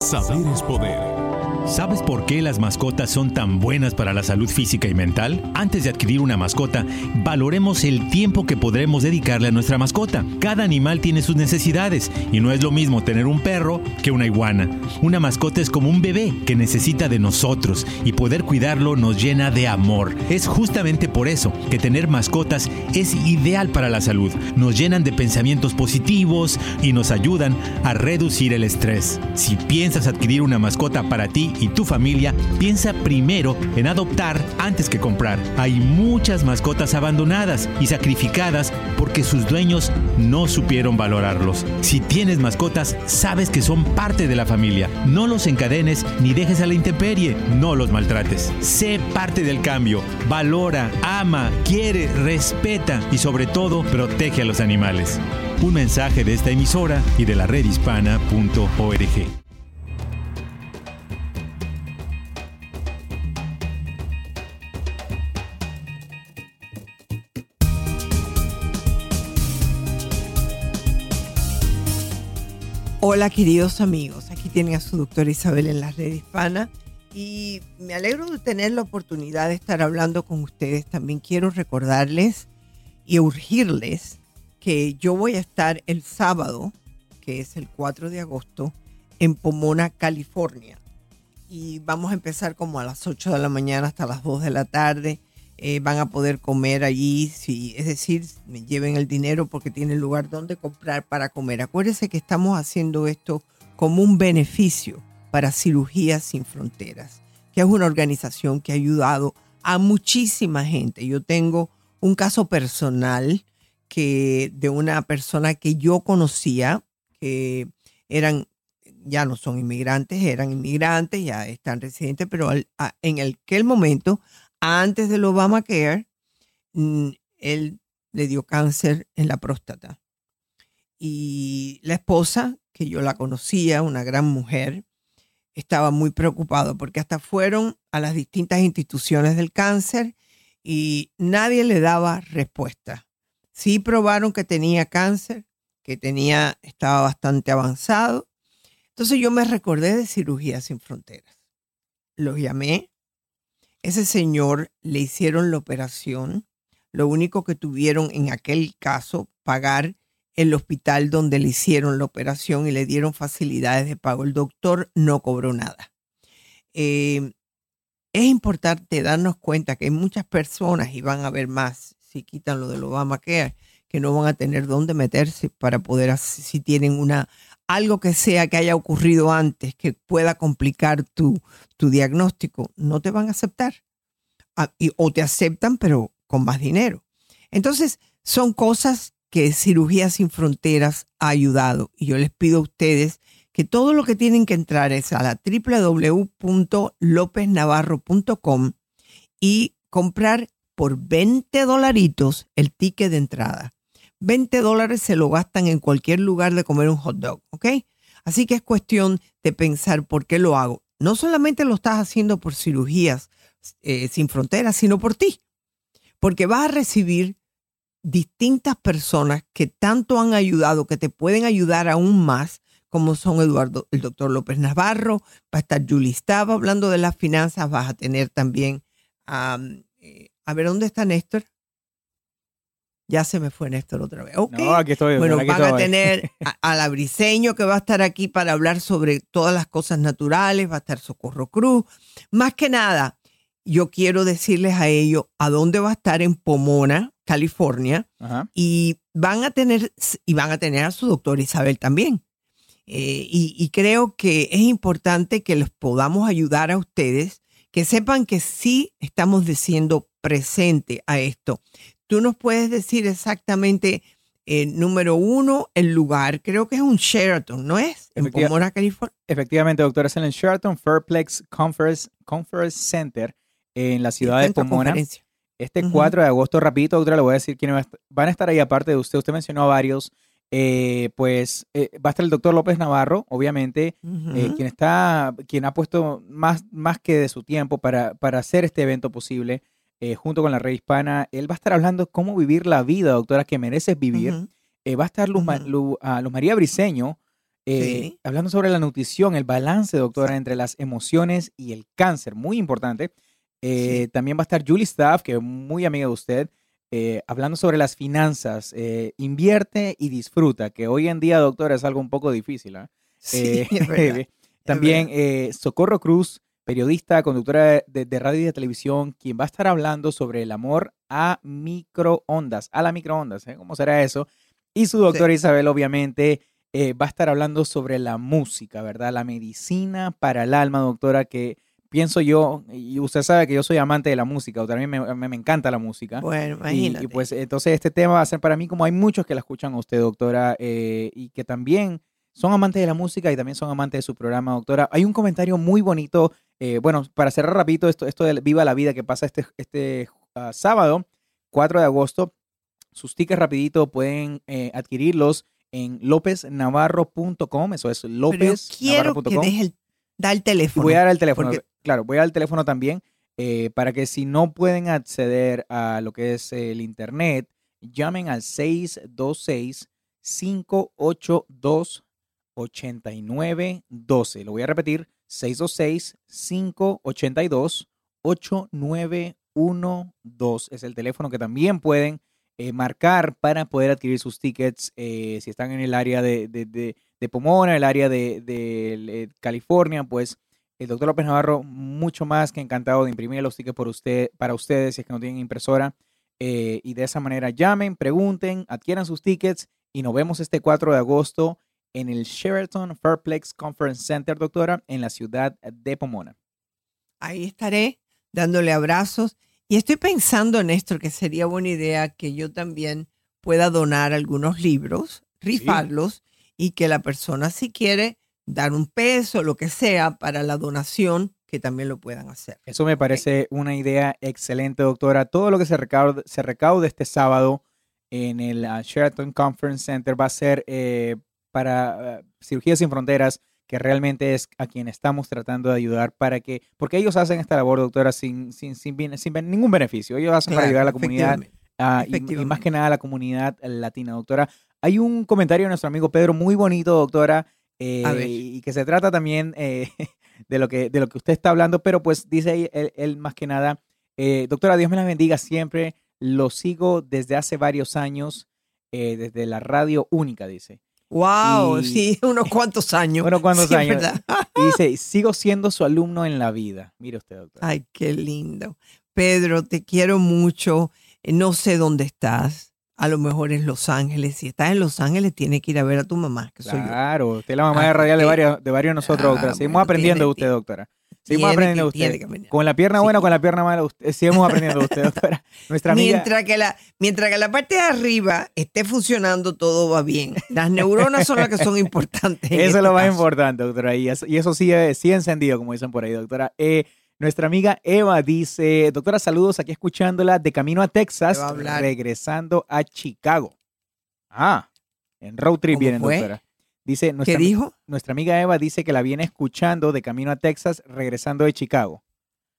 Speaker 10: Saber es poder.
Speaker 6: ¿Sabes por qué las mascotas son tan buenas para la salud física y mental? Antes de adquirir una mascota, valoremos el tiempo que podremos dedicarle a nuestra mascota. Cada animal tiene sus necesidades y no es lo mismo tener un perro que una iguana. Una mascota es como un bebé que necesita de nosotros y poder cuidarlo nos llena de amor. Es justamente por eso que tener mascotas es ideal para la salud. Nos llenan de pensamientos positivos y nos ayudan a reducir el estrés. Si piensas adquirir una mascota para ti, y tu familia, piensa primero en adoptar antes que comprar. Hay muchas mascotas abandonadas y sacrificadas porque sus dueños no supieron valorarlos. Si tienes mascotas, sabes que son parte de la familia. No los encadenes ni dejes a la intemperie. No los maltrates. Sé parte del cambio. Valora, ama, quiere, respeta y sobre todo protege a los animales. Un mensaje de esta emisora y de la redhispana.org.
Speaker 1: Hola queridos amigos, aquí tienen a su doctora Isabel en la red hispana y me alegro de tener la oportunidad de estar hablando con ustedes. También quiero recordarles y urgirles que yo voy a estar el sábado, que es el 4 de agosto, en Pomona, California. Y vamos a empezar como a las 8 de la mañana hasta las 2 de la tarde. Eh, van a poder comer allí, es decir, lleven el dinero porque tienen lugar donde comprar para comer. Acuérdense que estamos haciendo esto como un beneficio para Cirugías Sin Fronteras, que es una organización que ha ayudado a muchísima gente. Yo tengo un caso personal que de una persona que yo conocía, que eran, ya no son inmigrantes, eran inmigrantes, ya están residentes, pero en aquel momento antes del Obamacare, mm, él le dio cáncer en la próstata. Y la esposa, que yo la conocía, una gran mujer, estaba muy preocupado porque hasta fueron a las distintas instituciones del cáncer y nadie le daba respuesta. Sí probaron que tenía cáncer, que tenía, estaba bastante avanzado. Entonces yo me recordé de Cirugía Sin Fronteras. Los llamé, ese señor le hicieron la operación. Lo único que tuvieron en aquel caso, pagar el hospital donde le hicieron la operación y le dieron facilidades de pago. El doctor no cobró nada. Eh, es importante darnos cuenta que hay muchas personas, y van a ver más si quitan lo del Obamacare, que no van a tener dónde meterse para poder, si tienen una algo que sea que haya ocurrido antes que pueda complicar tu, tu diagnóstico, no te van a aceptar. Ah, o te aceptan, pero con más dinero. Entonces, son cosas que Cirugía Sin Fronteras ha ayudado. Y yo les pido a ustedes que todo lo que tienen que entrar es a la www.lopesnavarro.com y comprar por 20 dolaritos el ticket de entrada. 20 dólares se lo gastan en cualquier lugar de comer un hot dog, ¿ok? Así que es cuestión de pensar por qué lo hago. No solamente lo estás haciendo por cirugías eh, sin fronteras, sino por ti. Porque vas a recibir distintas personas que tanto han ayudado, que te pueden ayudar aún más, como son Eduardo, el doctor López Navarro, va a estar Julie Stava hablando de las finanzas, vas a tener también, eh, a ver, ¿dónde está Néstor? Ya se me fue Néstor otra vez.
Speaker 2: No, aquí estoy.
Speaker 1: Bueno, van a tener a, la Briseño que va a estar aquí para hablar sobre todas las cosas naturales, va a estar Socorro Cruz. Más que nada, yo quiero decirles a ellos a dónde va a estar en Pomona, California, y van a tener y van a tener a su doctor Isabel también. Eh, y, y creo que es importante que les podamos ayudar a ustedes, que sepan que sí estamos diciendo presente a esto tú nos puedes decir exactamente, eh, número uno, el lugar. Creo que es un Sheraton, ¿no es? En Pomona, California.
Speaker 2: Efectivamente, doctora, es en el Sheraton Fairplex Conference, Conference Center en la ciudad de Pomona. Este 4 de agosto, rapidito, doctora, le voy a decir quiénes van a estar ahí aparte de usted. Usted mencionó a varios. Eh, pues eh, va a estar el doctor López Navarro, obviamente, quien está, quien ha puesto más, más que de su tiempo para, para hacer este evento posible. Eh, junto con la red hispana. Él va a estar hablando cómo vivir la vida, doctora, que mereces vivir. Eh, va a estar Luz, ah, María Briseño eh, hablando sobre la nutrición, el balance, doctora, entre las emociones y el cáncer, muy importante. También va a estar Julie Staff, que es muy amiga de usted, hablando sobre las finanzas. invierte y disfruta, que hoy en día, doctora, es algo un poco difícil. ¿ah? también Socorro Cruz periodista, conductora de, radio y de televisión, quien va a estar hablando sobre el amor a microondas, a la microondas, ¿eh? ¿cómo será eso? Y su doctora Isabel, obviamente, eh, va a estar hablando sobre la música, ¿verdad? La medicina para el alma, doctora, que pienso yo, y usted sabe que yo soy amante de la música, a mí me, me- me encanta la música.
Speaker 1: Bueno,
Speaker 2: Y-
Speaker 1: imagínate.
Speaker 2: Y, pues entonces este tema va a ser para mí como hay muchos que la escuchan a usted, doctora, eh, y que también son amantes de la música y también son amantes de su programa, doctora. Hay un comentario muy bonito, eh, bueno, para cerrar rapidito esto, esto de Viva la Vida que pasa este, este ah, sábado, 4 de agosto. Sus tickets rapidito pueden eh, adquirirlos en lópeznavarro.com, eso es
Speaker 1: Pero quiero que
Speaker 2: lópeznavarro.com.
Speaker 1: deje el, da el teléfono.
Speaker 2: voy a dar el teléfono.
Speaker 1: porque-
Speaker 2: Claro, voy a dar el teléfono también eh, para que si no pueden acceder a lo que es el internet, llamen al 626-582-8912. Lo voy a repetir, 626-582-8912 es el teléfono que también pueden eh, marcar para poder adquirir sus tickets eh, si están en el área de, de, de- de Pomona, el área de, eh, California, pues el doctor López Navarro, mucho más que encantado de imprimir los tickets por usted, para ustedes, si es que no tienen impresora. y de esa manera llamen, pregunten, adquieran sus tickets y nos vemos este 4 de agosto en el Sheraton Fairplex Conference Center, doctora, en la ciudad de Pomona.
Speaker 1: Ahí estaré dándole abrazos. Y estoy pensando, Néstor, que sería buena idea que yo también pueda donar algunos libros, rifarlos, y que la persona, si quiere, dar un peso, lo que sea, para la donación, que también lo puedan hacer.
Speaker 2: Eso me parece una idea excelente, doctora. Todo lo que se recaude, se recaude este sábado en el ah, Sheraton Conference Center va a ser eh, para ah, Cirugía Sin Fronteras, que realmente es a quien estamos tratando de ayudar para que, porque ellos hacen esta labor, doctora, sin, sin, sin, sin ningún beneficio. Ellos hacen para ayudar a la comunidad ah, y- y, más que nada a la comunidad latina, doctora. Hay un comentario de nuestro amigo Pedro muy bonito, doctora, eh, y que se trata también eh, de, lo que, de lo que usted está hablando, pero pues dice él, él más que nada, eh, doctora, Dios me la bendiga siempre, lo sigo desde hace varios años, eh, desde la radio única, dice.
Speaker 1: Wow,
Speaker 2: Y-
Speaker 1: sí, unos cuantos años.
Speaker 2: Unos cuantos
Speaker 1: Sí,
Speaker 2: años.
Speaker 1: ¿verdad?
Speaker 2: Y dice, sigo siendo su alumno en la vida. Mire usted, doctora.
Speaker 1: Ay, qué lindo. Pedro, te quiero mucho. Eh, No sé dónde estás. A lo mejor en Los Ángeles. Si estás en Los Ángeles, tienes que ir a ver a tu mamá, que soy yo.
Speaker 2: Claro, usted es la mamá de
Speaker 1: Ah,
Speaker 2: radial de varios, de varios de nosotros,
Speaker 1: ah,
Speaker 2: doctora. Seguimos
Speaker 1: bueno,
Speaker 2: aprendiendo de usted, doctora. Seguimos
Speaker 1: tiene
Speaker 2: aprendiendo de
Speaker 1: que-
Speaker 2: usted.
Speaker 1: tiene que aprender.
Speaker 2: Con la pierna buena o con la pierna mala, usted- seguimos aprendiendo de usted, doctora. Nuestra amiga.
Speaker 1: Mientras que, la, mientras que la parte de arriba esté funcionando, todo va bien. Las neuronas son las que son importantes.
Speaker 2: Eso es
Speaker 1: este
Speaker 2: lo más
Speaker 1: caso.
Speaker 2: importante, doctora. Y eso, y eso sigue, sigue encendido, como dicen por ahí, doctora. Eh, nuestra amiga Eva dice, doctora, saludos aquí escuchándola de camino a Texas,
Speaker 1: a
Speaker 2: regresando a Chicago. Ah, en road trip
Speaker 1: ¿Cómo
Speaker 2: vienen,
Speaker 1: fue?
Speaker 2: doctora. Dice, nuestra,
Speaker 1: ¿Qué dijo?
Speaker 2: nuestra amiga Eva dice que la viene escuchando de camino a Texas, regresando de Chicago.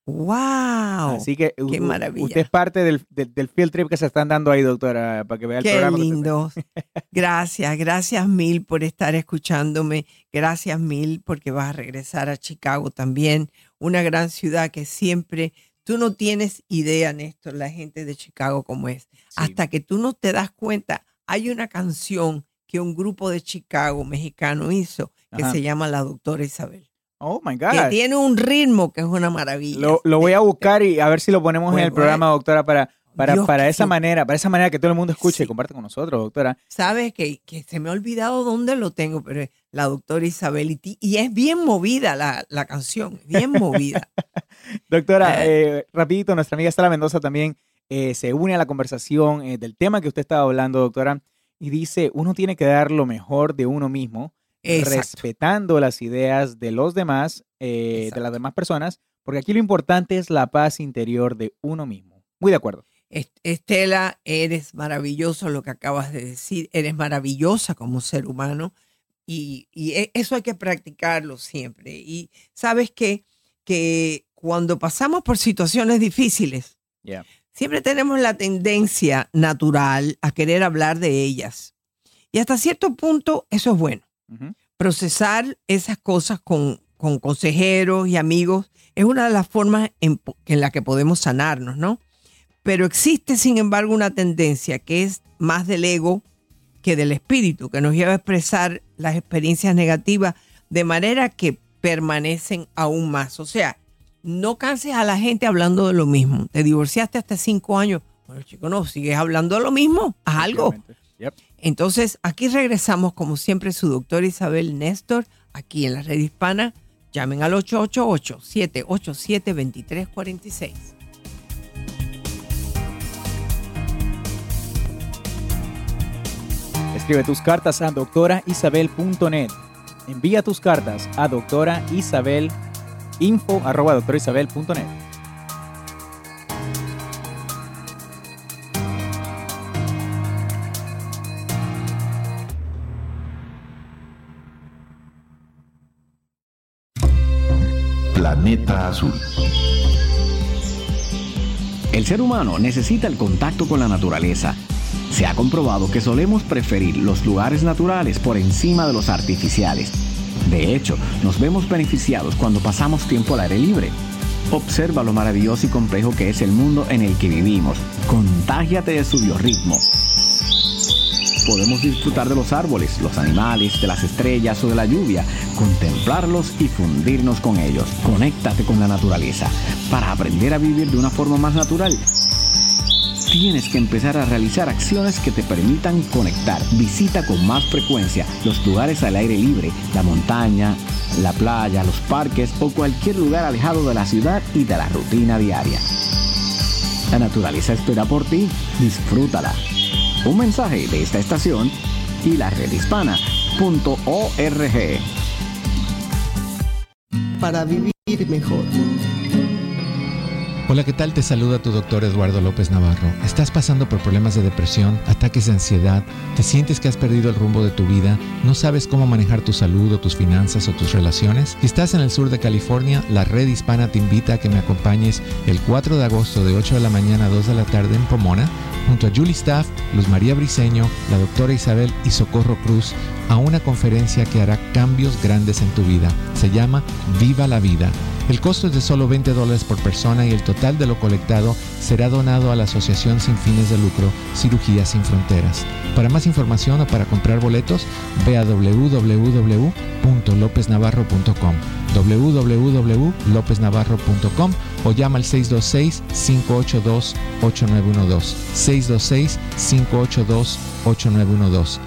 Speaker 1: ¡Wow!
Speaker 2: Así que
Speaker 1: ¡Qué maravilla!
Speaker 2: usted es parte del, del, del field trip que se están dando ahí, doctora, para que vea el
Speaker 1: Qué
Speaker 2: programa. usted-
Speaker 1: lindo. Gracias, gracias mil por estar escuchándome. Gracias mil porque vas a regresar a Chicago también, una gran ciudad que siempre, tú no tienes idea, Néstor, la gente de Chicago como es. Hasta que tú no te das cuenta, hay una canción que un grupo de Chicago mexicano hizo que
Speaker 2: Ajá.
Speaker 1: se llama La Doctora Isabel.
Speaker 2: Oh, my
Speaker 1: Que
Speaker 2: God.
Speaker 1: tiene un ritmo que es una maravilla.
Speaker 2: Lo, lo voy a buscar y a ver si lo ponemos en el programa, doctora, para, para,
Speaker 1: Dios,
Speaker 2: para esa manera, para esa manera que todo el mundo escuche y comparte con nosotros, doctora.
Speaker 1: Sabes que, que se me ha olvidado dónde lo tengo, pero es la doctora Isabel y, y es bien movida la, la canción, bien movida.
Speaker 2: Doctora, eh, rapidito, nuestra amiga Sara Mendoza también eh, se une a la conversación eh, del tema que usted estaba hablando, doctora, y dice, uno tiene que dar lo mejor de uno mismo,
Speaker 1: Exacto.
Speaker 2: respetando las ideas de los demás, eh, de las demás personas, porque aquí lo importante es la paz interior de uno mismo. Muy de acuerdo.
Speaker 1: Est- Estela, eres maravilloso lo que acabas de decir, eres maravillosa como ser humano y, y e- eso hay que practicarlo siempre. Y sabes que, que cuando pasamos por situaciones difíciles,
Speaker 2: Yeah.
Speaker 1: Siempre tenemos la tendencia natural a querer hablar de ellas. Y hasta cierto punto eso es bueno. Procesar esas cosas con, con consejeros y amigos es una de las formas en, en la que podemos sanarnos, ¿no? Pero existe, sin embargo, una tendencia que es más del ego que del espíritu, que nos lleva a expresar las experiencias negativas de manera que permanecen aún más. O sea, no canses a la gente hablando de lo mismo. Te divorciaste hasta cinco años. Bueno, chico, no, sigues hablando de lo mismo. Haz algo.
Speaker 2: Yep.
Speaker 1: Entonces, aquí regresamos, como siempre, su doctora Isabel Néstor, aquí en la red hispana. Llamen al 888-787-2346.
Speaker 2: Escribe tus cartas a doctoraisabel.net. Envía tus cartas a doctoraisabel info arroba doctoraisabel.net.
Speaker 10: Planeta Azul.
Speaker 7: El ser humano necesita el contacto con la naturaleza. Se ha comprobado que solemos preferir los lugares naturales por encima de los artificiales. De hecho, nos vemos beneficiados cuando pasamos tiempo al aire libre. Observa lo maravilloso y complejo que es el mundo en el que vivimos. Contágiate de su biorritmo. Podemos disfrutar de los árboles, los animales, de las estrellas o de la lluvia, contemplarlos y fundirnos con ellos. Conéctate con la naturaleza para aprender a vivir de una forma más natural tienes que empezar a realizar acciones que te permitan conectar. Visita con más frecuencia los lugares al aire libre, la montaña, la playa, los parques o cualquier lugar alejado de la ciudad y de la rutina diaria. La naturaleza espera por ti, disfrútala. Un mensaje de esta estación y la redhispana.org.
Speaker 3: Para vivir mejor.
Speaker 4: Hola, ¿qué tal? Te saluda tu doctor Eduardo López Navarro. ¿Estás pasando por problemas de depresión, ataques de ansiedad? ¿Te sientes que has perdido el rumbo de tu vida? ¿No sabes cómo manejar tu salud o tus finanzas o tus relaciones? Si estás en el sur de California, la red hispana te invita a que me acompañes el 4 de agosto de 8 de la mañana a 2 de la tarde en Pomona, junto a Julie Staff, Luz María Briceño, la doctora Isabel y Socorro Cruz, a una conferencia que hará cambios grandes en tu vida. Se llama Viva la Vida. El costo es de solo 20 dólares por persona y el total de lo colectado será donado a la Asociación Sin Fines de Lucro Cirugía Sin Fronteras. Para más información o para comprar boletos, ve a www.lopeznavarro.com www.lopesnavarro.com o llama al 626-582-8912. 626-582-8912.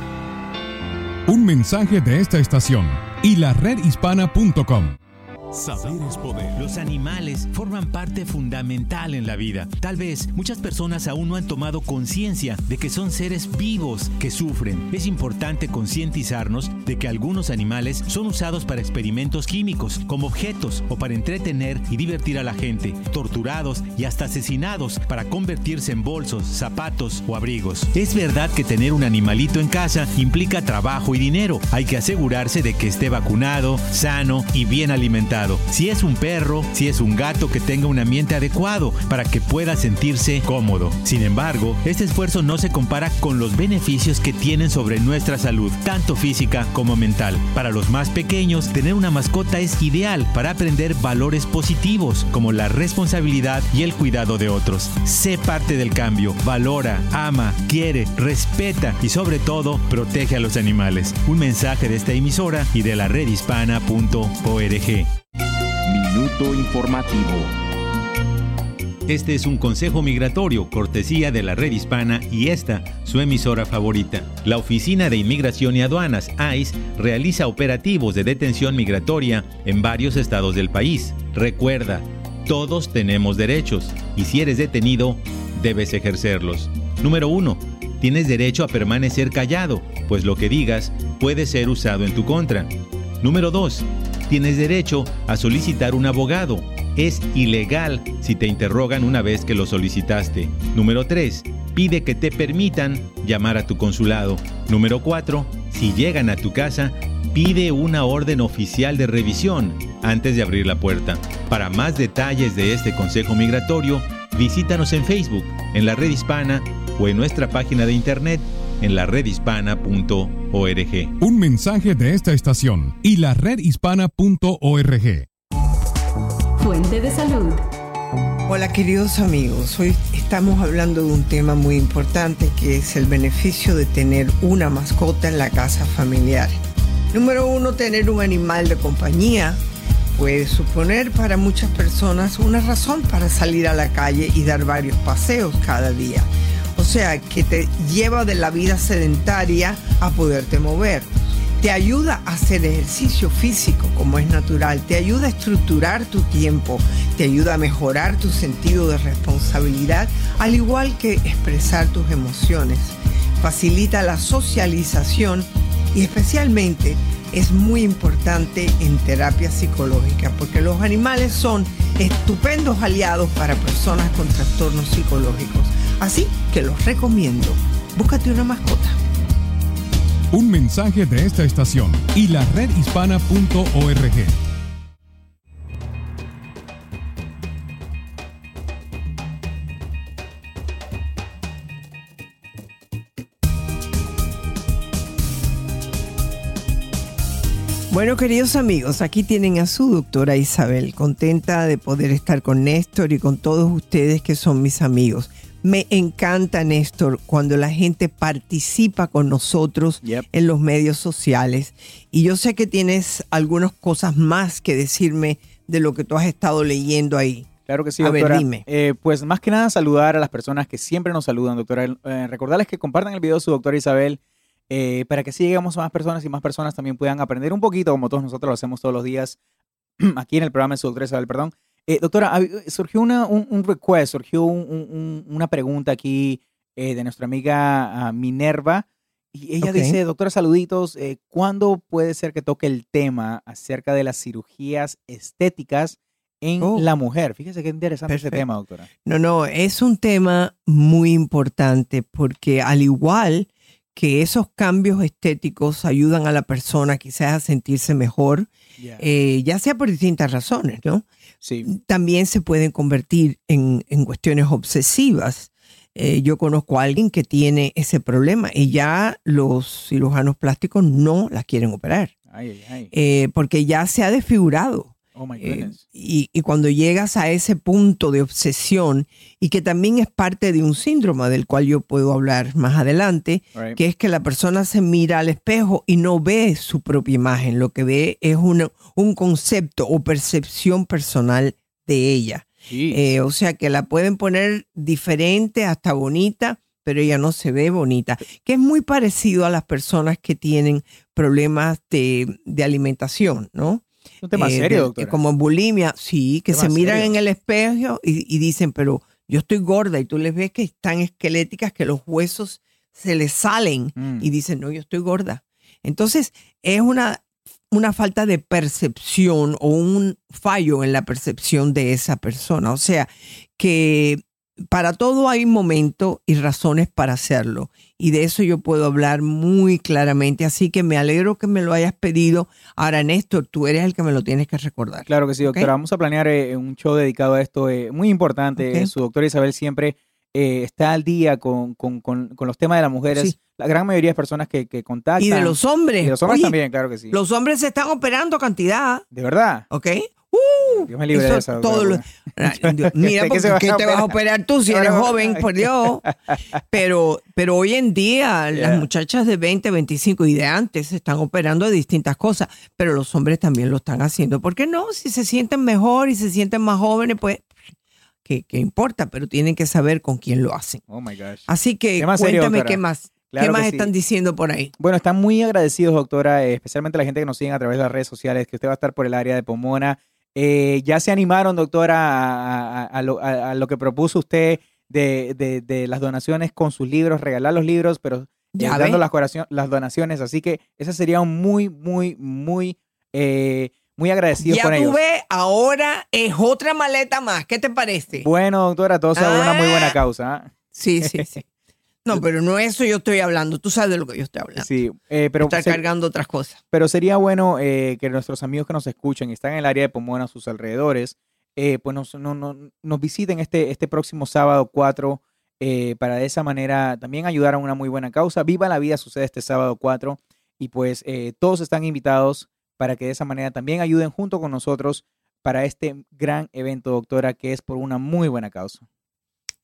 Speaker 5: Un mensaje de esta estación y la redhispana.com.
Speaker 10: Saber es poder.
Speaker 6: Los animales forman parte fundamental en la vida. Tal vez muchas personas aún no han tomado conciencia de que son seres vivos que sufren. Es importante concientizarnos de que algunos animales son usados para experimentos químicos, como objetos o para entretener y divertir a la gente, torturados y hasta asesinados para convertirse en bolsos, zapatos o abrigos. Es verdad que tener un animalito en casa implica trabajo y dinero. Hay que asegurarse de que esté vacunado, sano y bien alimentado. Si es un perro, si es un gato que tenga un ambiente adecuado para que pueda sentirse cómodo. Sin embargo, este esfuerzo no se compara con los beneficios que tienen sobre nuestra salud, tanto física como mental. Para los más pequeños, tener una mascota es ideal para aprender valores positivos como la responsabilidad y el cuidado de otros. Sé parte del cambio, valora, ama, quiere, respeta y sobre todo protege a los animales. Un mensaje de esta emisora y de la redhispana.org.
Speaker 7: Informativo.
Speaker 6: Este es un consejo migratorio, cortesía de la red hispana y esta, su emisora favorita. La Oficina de Inmigración y Aduanas, ICE, realiza operativos de detención migratoria en varios estados del país. Recuerda, todos tenemos derechos y si eres detenido, debes ejercerlos. Número 1. Tienes derecho a permanecer callado, pues lo que digas puede ser usado en tu contra. Número 2 tienes derecho a solicitar un abogado. Es ilegal si te interrogan una vez que lo solicitaste. Número 3. Pide que te permitan llamar a tu consulado. Número 4. Si llegan a tu casa, pide una orden oficial de revisión antes de abrir la puerta. Para más detalles de este consejo migratorio, visítanos en Facebook, en la red hispana o en nuestra página de internet en la redhispana.org.
Speaker 5: Un mensaje de esta estación y la redhispana.org.
Speaker 3: Fuente de salud.
Speaker 1: Hola queridos amigos, hoy estamos hablando de un tema muy importante que es el beneficio de tener una mascota en la casa familiar. Número uno, tener un animal de compañía puede suponer para muchas personas una razón para salir a la calle y dar varios paseos cada día. Sea, que te lleva de la vida sedentaria a poderte mover. Te ayuda a hacer ejercicio físico como es natural, te ayuda a estructurar tu tiempo, te ayuda a mejorar tu sentido de responsabilidad, al igual que expresar tus emociones. Facilita la socialización y especialmente es muy importante en terapia psicológica porque los animales son estupendos aliados para personas con trastornos psicológicos. Así que los recomiendo. Búscate una mascota.
Speaker 5: Un mensaje de esta estación y la redhispana.org.
Speaker 1: Bueno, queridos amigos, aquí tienen a su doctora Isabel, contenta de poder estar con Néstor y con todos ustedes que son mis amigos. Me encanta, Néstor, cuando la gente participa con nosotros en los medios sociales. Y yo sé que tienes algunas cosas más que decirme de lo que tú has estado leyendo ahí.
Speaker 2: Claro que sí,
Speaker 1: A ver,
Speaker 2: doctora.
Speaker 1: dime.
Speaker 2: Eh, pues más que nada saludar a las personas que siempre nos saludan, doctora. Eh, recordarles que compartan el video de su doctora Isabel eh, para que así lleguemos a más personas y más personas también puedan aprender un poquito, como todos nosotros lo hacemos todos los días aquí en el programa de su doctora Isabel, perdón. Eh, doctora, surgió una, un, un request, surgió un- un- un- una pregunta aquí eh, de nuestra amiga ah, Minerva. Y ella dice, doctora, saluditos, eh, ¿cuándo puede ser que toque el tema acerca de las cirugías estéticas en
Speaker 1: Oh.
Speaker 2: la mujer? Fíjese qué interesante ese
Speaker 1: Perfecto.
Speaker 2: tema, doctora.
Speaker 1: No, no, es un tema muy importante porque al igual que esos cambios estéticos ayudan a la persona quizás a sentirse mejor, eh, ya sea por distintas razones, ¿no?
Speaker 2: Sí.
Speaker 1: También se pueden convertir en, en cuestiones obsesivas. Eh, yo conozco a alguien que tiene ese problema y ya los cirujanos plásticos no la quieren operar
Speaker 2: Ay, ay, ay.
Speaker 1: eh, porque ya se ha desfigurado.
Speaker 2: Oh my
Speaker 1: Eh, y, y cuando llegas a ese punto de obsesión y que también es parte de un síndrome del cual yo puedo hablar más adelante,
Speaker 2: Right.
Speaker 1: que es que la persona se mira al espejo y no ve su propia imagen, lo que ve es una- un concepto o percepción personal de ella. Eh, o sea que la pueden poner diferente, hasta bonita, pero ella no se ve bonita, que es muy parecido a las personas que tienen problemas de, de alimentación, ¿no?
Speaker 2: Un tema
Speaker 1: Eh,
Speaker 2: serio, doctora.
Speaker 1: Como bulimia, sí, que se miran
Speaker 2: serio.
Speaker 1: en el espejo y, y dicen, pero yo estoy gorda y tú les ves que están esqueléticas, que los huesos se les salen
Speaker 2: Mm.
Speaker 1: y dicen, no, yo estoy gorda. Entonces, es una, una falta de percepción o un fallo en la percepción de esa persona. O sea, que para todo hay momento y razones para hacerlo. Y de eso yo puedo hablar muy claramente. Así que me alegro que me lo hayas pedido. Ahora, Néstor, tú eres el que me lo tienes que recordar.
Speaker 2: Claro que sí, doctora. Vamos a planear eh, un show dedicado a esto, eh, muy importante. Su doctora Isabel siempre eh, está al día con, con- con- con los temas de las mujeres.
Speaker 1: Sí.
Speaker 2: La gran mayoría de personas que, que contactan.
Speaker 1: Y de los hombres.
Speaker 2: Y de los hombres
Speaker 1: Oye,
Speaker 2: también, claro que sí.
Speaker 1: Los hombres se están operando cantidad.
Speaker 2: De verdad.
Speaker 1: ¿Ok? Uh,
Speaker 2: Dios me libre
Speaker 1: eso
Speaker 2: de esa. doctora,
Speaker 1: todo lo- Dios, Mira,
Speaker 2: ¿De qué
Speaker 1: porque ¿qué te vas a operar tú si eres joven? Por Dios. Pero, pero hoy en día
Speaker 2: Yeah.
Speaker 1: las muchachas de 20, 25 y de antes se están operando de distintas cosas, pero los hombres también lo están haciendo. ¿Por qué no? Si se sienten mejor y se sienten más jóvenes, pues, ¿qué, qué importa? Pero tienen que saber con quién lo hacen.
Speaker 2: Oh my gosh.
Speaker 1: Así que cuéntame qué más.
Speaker 2: Claro
Speaker 1: ¿Qué más
Speaker 2: que sí.
Speaker 1: están diciendo por ahí?
Speaker 2: Bueno, están muy agradecidos, doctora, especialmente la gente que nos sigue a través de las redes sociales, que usted va a estar por el área de Pomona. Eh, ya se animaron, doctora, a, a- a lo, a- a lo que propuso usted de, de- de las donaciones con sus libros, regalar los libros, pero eh,
Speaker 1: Ya
Speaker 2: dando las, las donaciones. Así que ese sería un muy, muy, muy, eh, muy agradecidos
Speaker 1: Ya
Speaker 2: con ellos.
Speaker 1: tuve, ahora es otra maleta más. ¿Qué te parece?
Speaker 2: Bueno, doctora, todo sea por una muy buena
Speaker 1: Ah.
Speaker 2: causa. ¿ah?
Speaker 1: Sí, sí, sí. No, pero no eso yo estoy hablando. Tú sabes de lo que yo estoy hablando.
Speaker 2: Sí, eh, pero, se-
Speaker 1: cargando otras cosas.
Speaker 2: pero sería bueno eh, que nuestros amigos que nos escuchen y están en el área de Pomona, a sus alrededores, eh, pues nos, no- no- nos visiten este, este próximo sábado 4 eh, para de esa manera también ayudar a una muy buena causa. Viva la vida sucede este sábado 4 y pues eh, todos están invitados para que de esa manera también ayuden junto con nosotros para este gran evento, doctora, que es por una muy buena causa.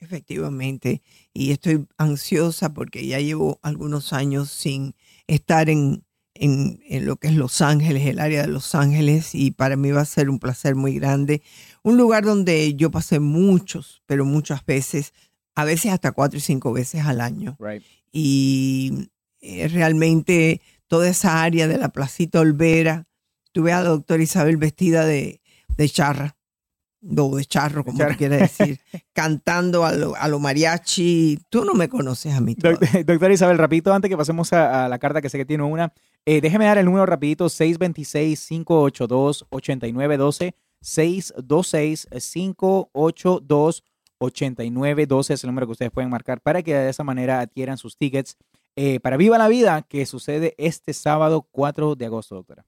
Speaker 1: Efectivamente. Y estoy ansiosa porque ya llevo algunos años sin estar en, en, en lo que es Los Ángeles, el área de Los Ángeles, y para mí va a ser un placer muy grande. Un lugar donde yo pasé muchos, pero muchas veces a veces hasta cuatro y cinco veces al año.
Speaker 2: Right.
Speaker 1: Y eh, realmente toda esa área de la Placita Olvera, tuve a la doctora Isabel vestida de, de charra, o de charro, como
Speaker 2: charro.
Speaker 1: quiera decir, cantando a lo, a lo mariachi. Tú no me conoces a mí.
Speaker 2: Doctora Isabel, rapidito, antes que pasemos a, a la carta que sé que tiene una, eh, déjeme dar el número rapidito, 626-582-8912, 626-582-8912 es el número que ustedes pueden marcar para que de esa manera adquieran sus tickets eh, para Viva la Vida, que sucede este sábado 4 de agosto, doctora.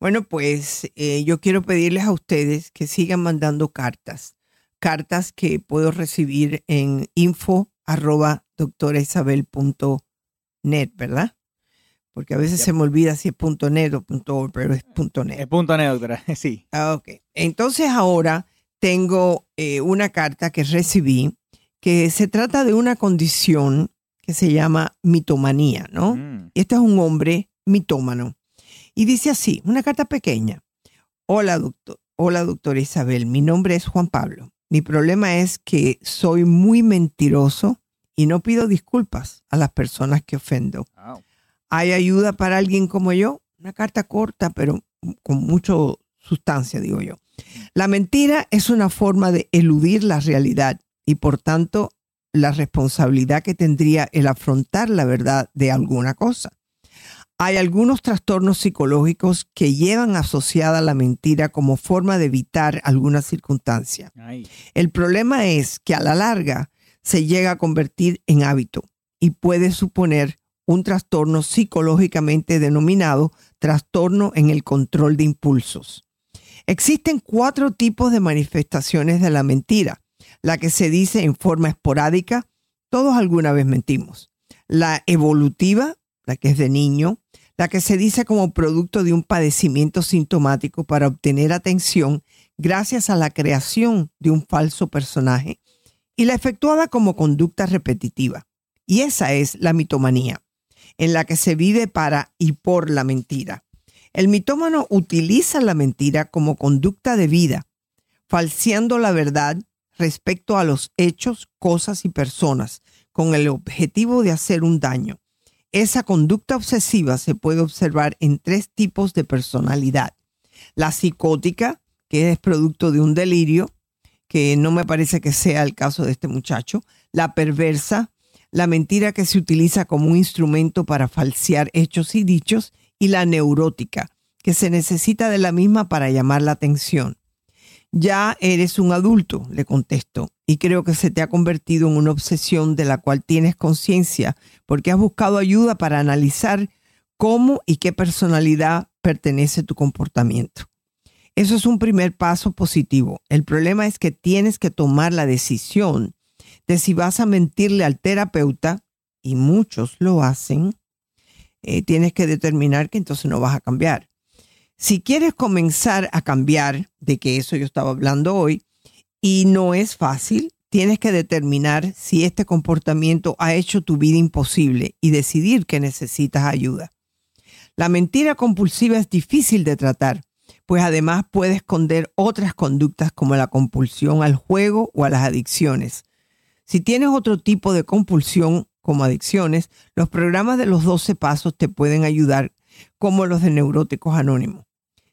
Speaker 1: Bueno, pues eh, yo quiero pedirles a ustedes que sigan mandando cartas, cartas que puedo recibir en info arroba doctoraisabel.net, ¿verdad? Porque a veces se me olvida si es punto .net o punto .org, pero es punto .net.
Speaker 2: El punto net, doctora, sí.
Speaker 1: Ah, ok. Entonces ahora tengo eh, una carta que recibí que se trata de una condición que se llama mitomanía, ¿no?
Speaker 2: Mm.
Speaker 1: Este es un hombre mitómano. Y dice así, una carta pequeña. Hola, doctor. Hola, doctora Isabel. Mi nombre es Juan Pablo. Mi problema es que soy muy mentiroso y no pido disculpas a las personas que ofendo.
Speaker 2: Wow.
Speaker 1: ¿Hay ayuda para alguien como yo? Una carta corta, pero con mucha sustancia, digo yo. La mentira es una forma de eludir la realidad y por tanto la responsabilidad que tendría el afrontar la verdad de alguna cosa. Hay algunos trastornos psicológicos que llevan asociada la mentira como forma de evitar alguna circunstancia.
Speaker 2: Ay.
Speaker 1: El problema es que a la larga se llega a convertir en hábito y puede suponer un trastorno psicológicamente denominado trastorno en el control de impulsos. Existen cuatro tipos de manifestaciones de la mentira. La que se dice en forma esporádica, todos alguna vez mentimos. La evolutiva, la que es de niño. La que se dice como producto de un padecimiento sintomático para obtener atención gracias a la creación de un falso personaje. Y la efectuada como conducta repetitiva. Y esa es la mitomanía, en la que se vive para y por la mentira. El mitómano utiliza la mentira como conducta de vida, falseando la verdad respecto a los hechos, cosas y personas, con el objetivo de hacer un daño. Esa conducta obsesiva se puede observar en tres tipos de personalidad. La psicótica, que es producto de un delirio, que no me parece que sea el caso de este muchacho. La perversa, la mentira que se utiliza como un instrumento para falsear hechos y dichos. Y la neurótica, que se necesita de la misma para llamar la atención. Ya eres un adulto, le contesto, y creo que se te ha convertido en una obsesión de la cual tienes conciencia porque has buscado ayuda para analizar cómo y qué personalidad pertenece tu comportamiento. Eso es un primer paso positivo. El problema es que tienes que tomar la decisión de si vas a mentirle al terapeuta, y muchos lo hacen, eh, tienes que determinar que entonces no vas a cambiar. Si quieres comenzar a cambiar, de que eso yo estaba hablando hoy, y no es fácil, tienes que determinar si este comportamiento ha hecho tu vida imposible y decidir que necesitas ayuda. La mentira compulsiva es difícil de tratar, pues además puede esconder otras conductas como la compulsión al juego o a las adicciones. Si tienes otro tipo de compulsión como adicciones, los programas de los 12 pasos te pueden ayudar, como los de Neuróticos Anónimos.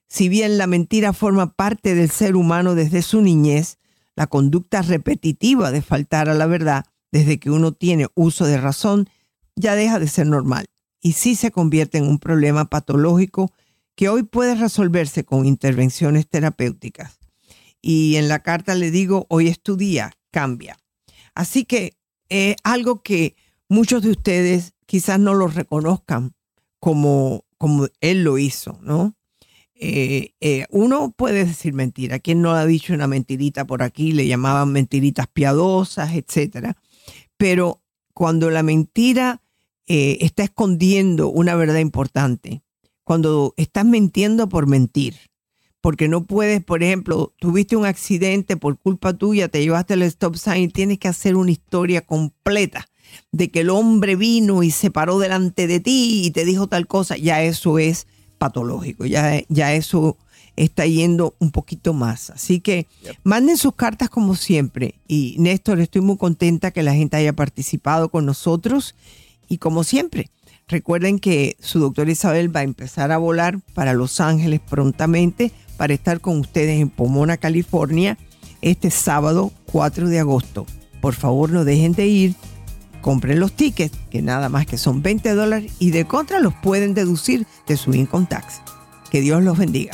Speaker 1: Si bien la mentira forma parte del ser humano desde su niñez, la conducta repetitiva de faltar a la verdad desde que uno tiene uso de razón ya deja de ser normal y sí se convierte en un problema patológico que hoy puede resolverse con intervenciones terapéuticas. Y en la carta le digo, hoy es tu día, cambia. Así que es algo que muchos de ustedes quizás no lo reconozcan como, como él lo hizo, ¿no? Eh, eh, uno puede decir mentira. ¿Quién no ha dicho una mentirita por aquí? Le llamaban mentiritas piadosas, etcétera. Pero cuando la mentira eh, está escondiendo una verdad importante, cuando estás mintiendo por mentir, porque no puedes, por ejemplo, tuviste un accidente por culpa tuya, te llevaste el stop sign y tienes que hacer una historia completa de que el hombre vino y se paró delante de ti y te dijo tal cosa, ya eso es patológico, ya, ya eso está yendo un poquito más. Así que manden sus cartas como siempre. Y Néstor, estoy muy contenta que la gente haya participado con nosotros. Y como siempre, recuerden que su doctora Isabel va a empezar a volar para Los Ángeles prontamente para estar con ustedes en Pomona, California, este sábado 4 de agosto. Por favor, no dejen de ir compren los tickets, que nada más que son 20 dólares y de contra los pueden deducir de su income tax. Que Dios los bendiga.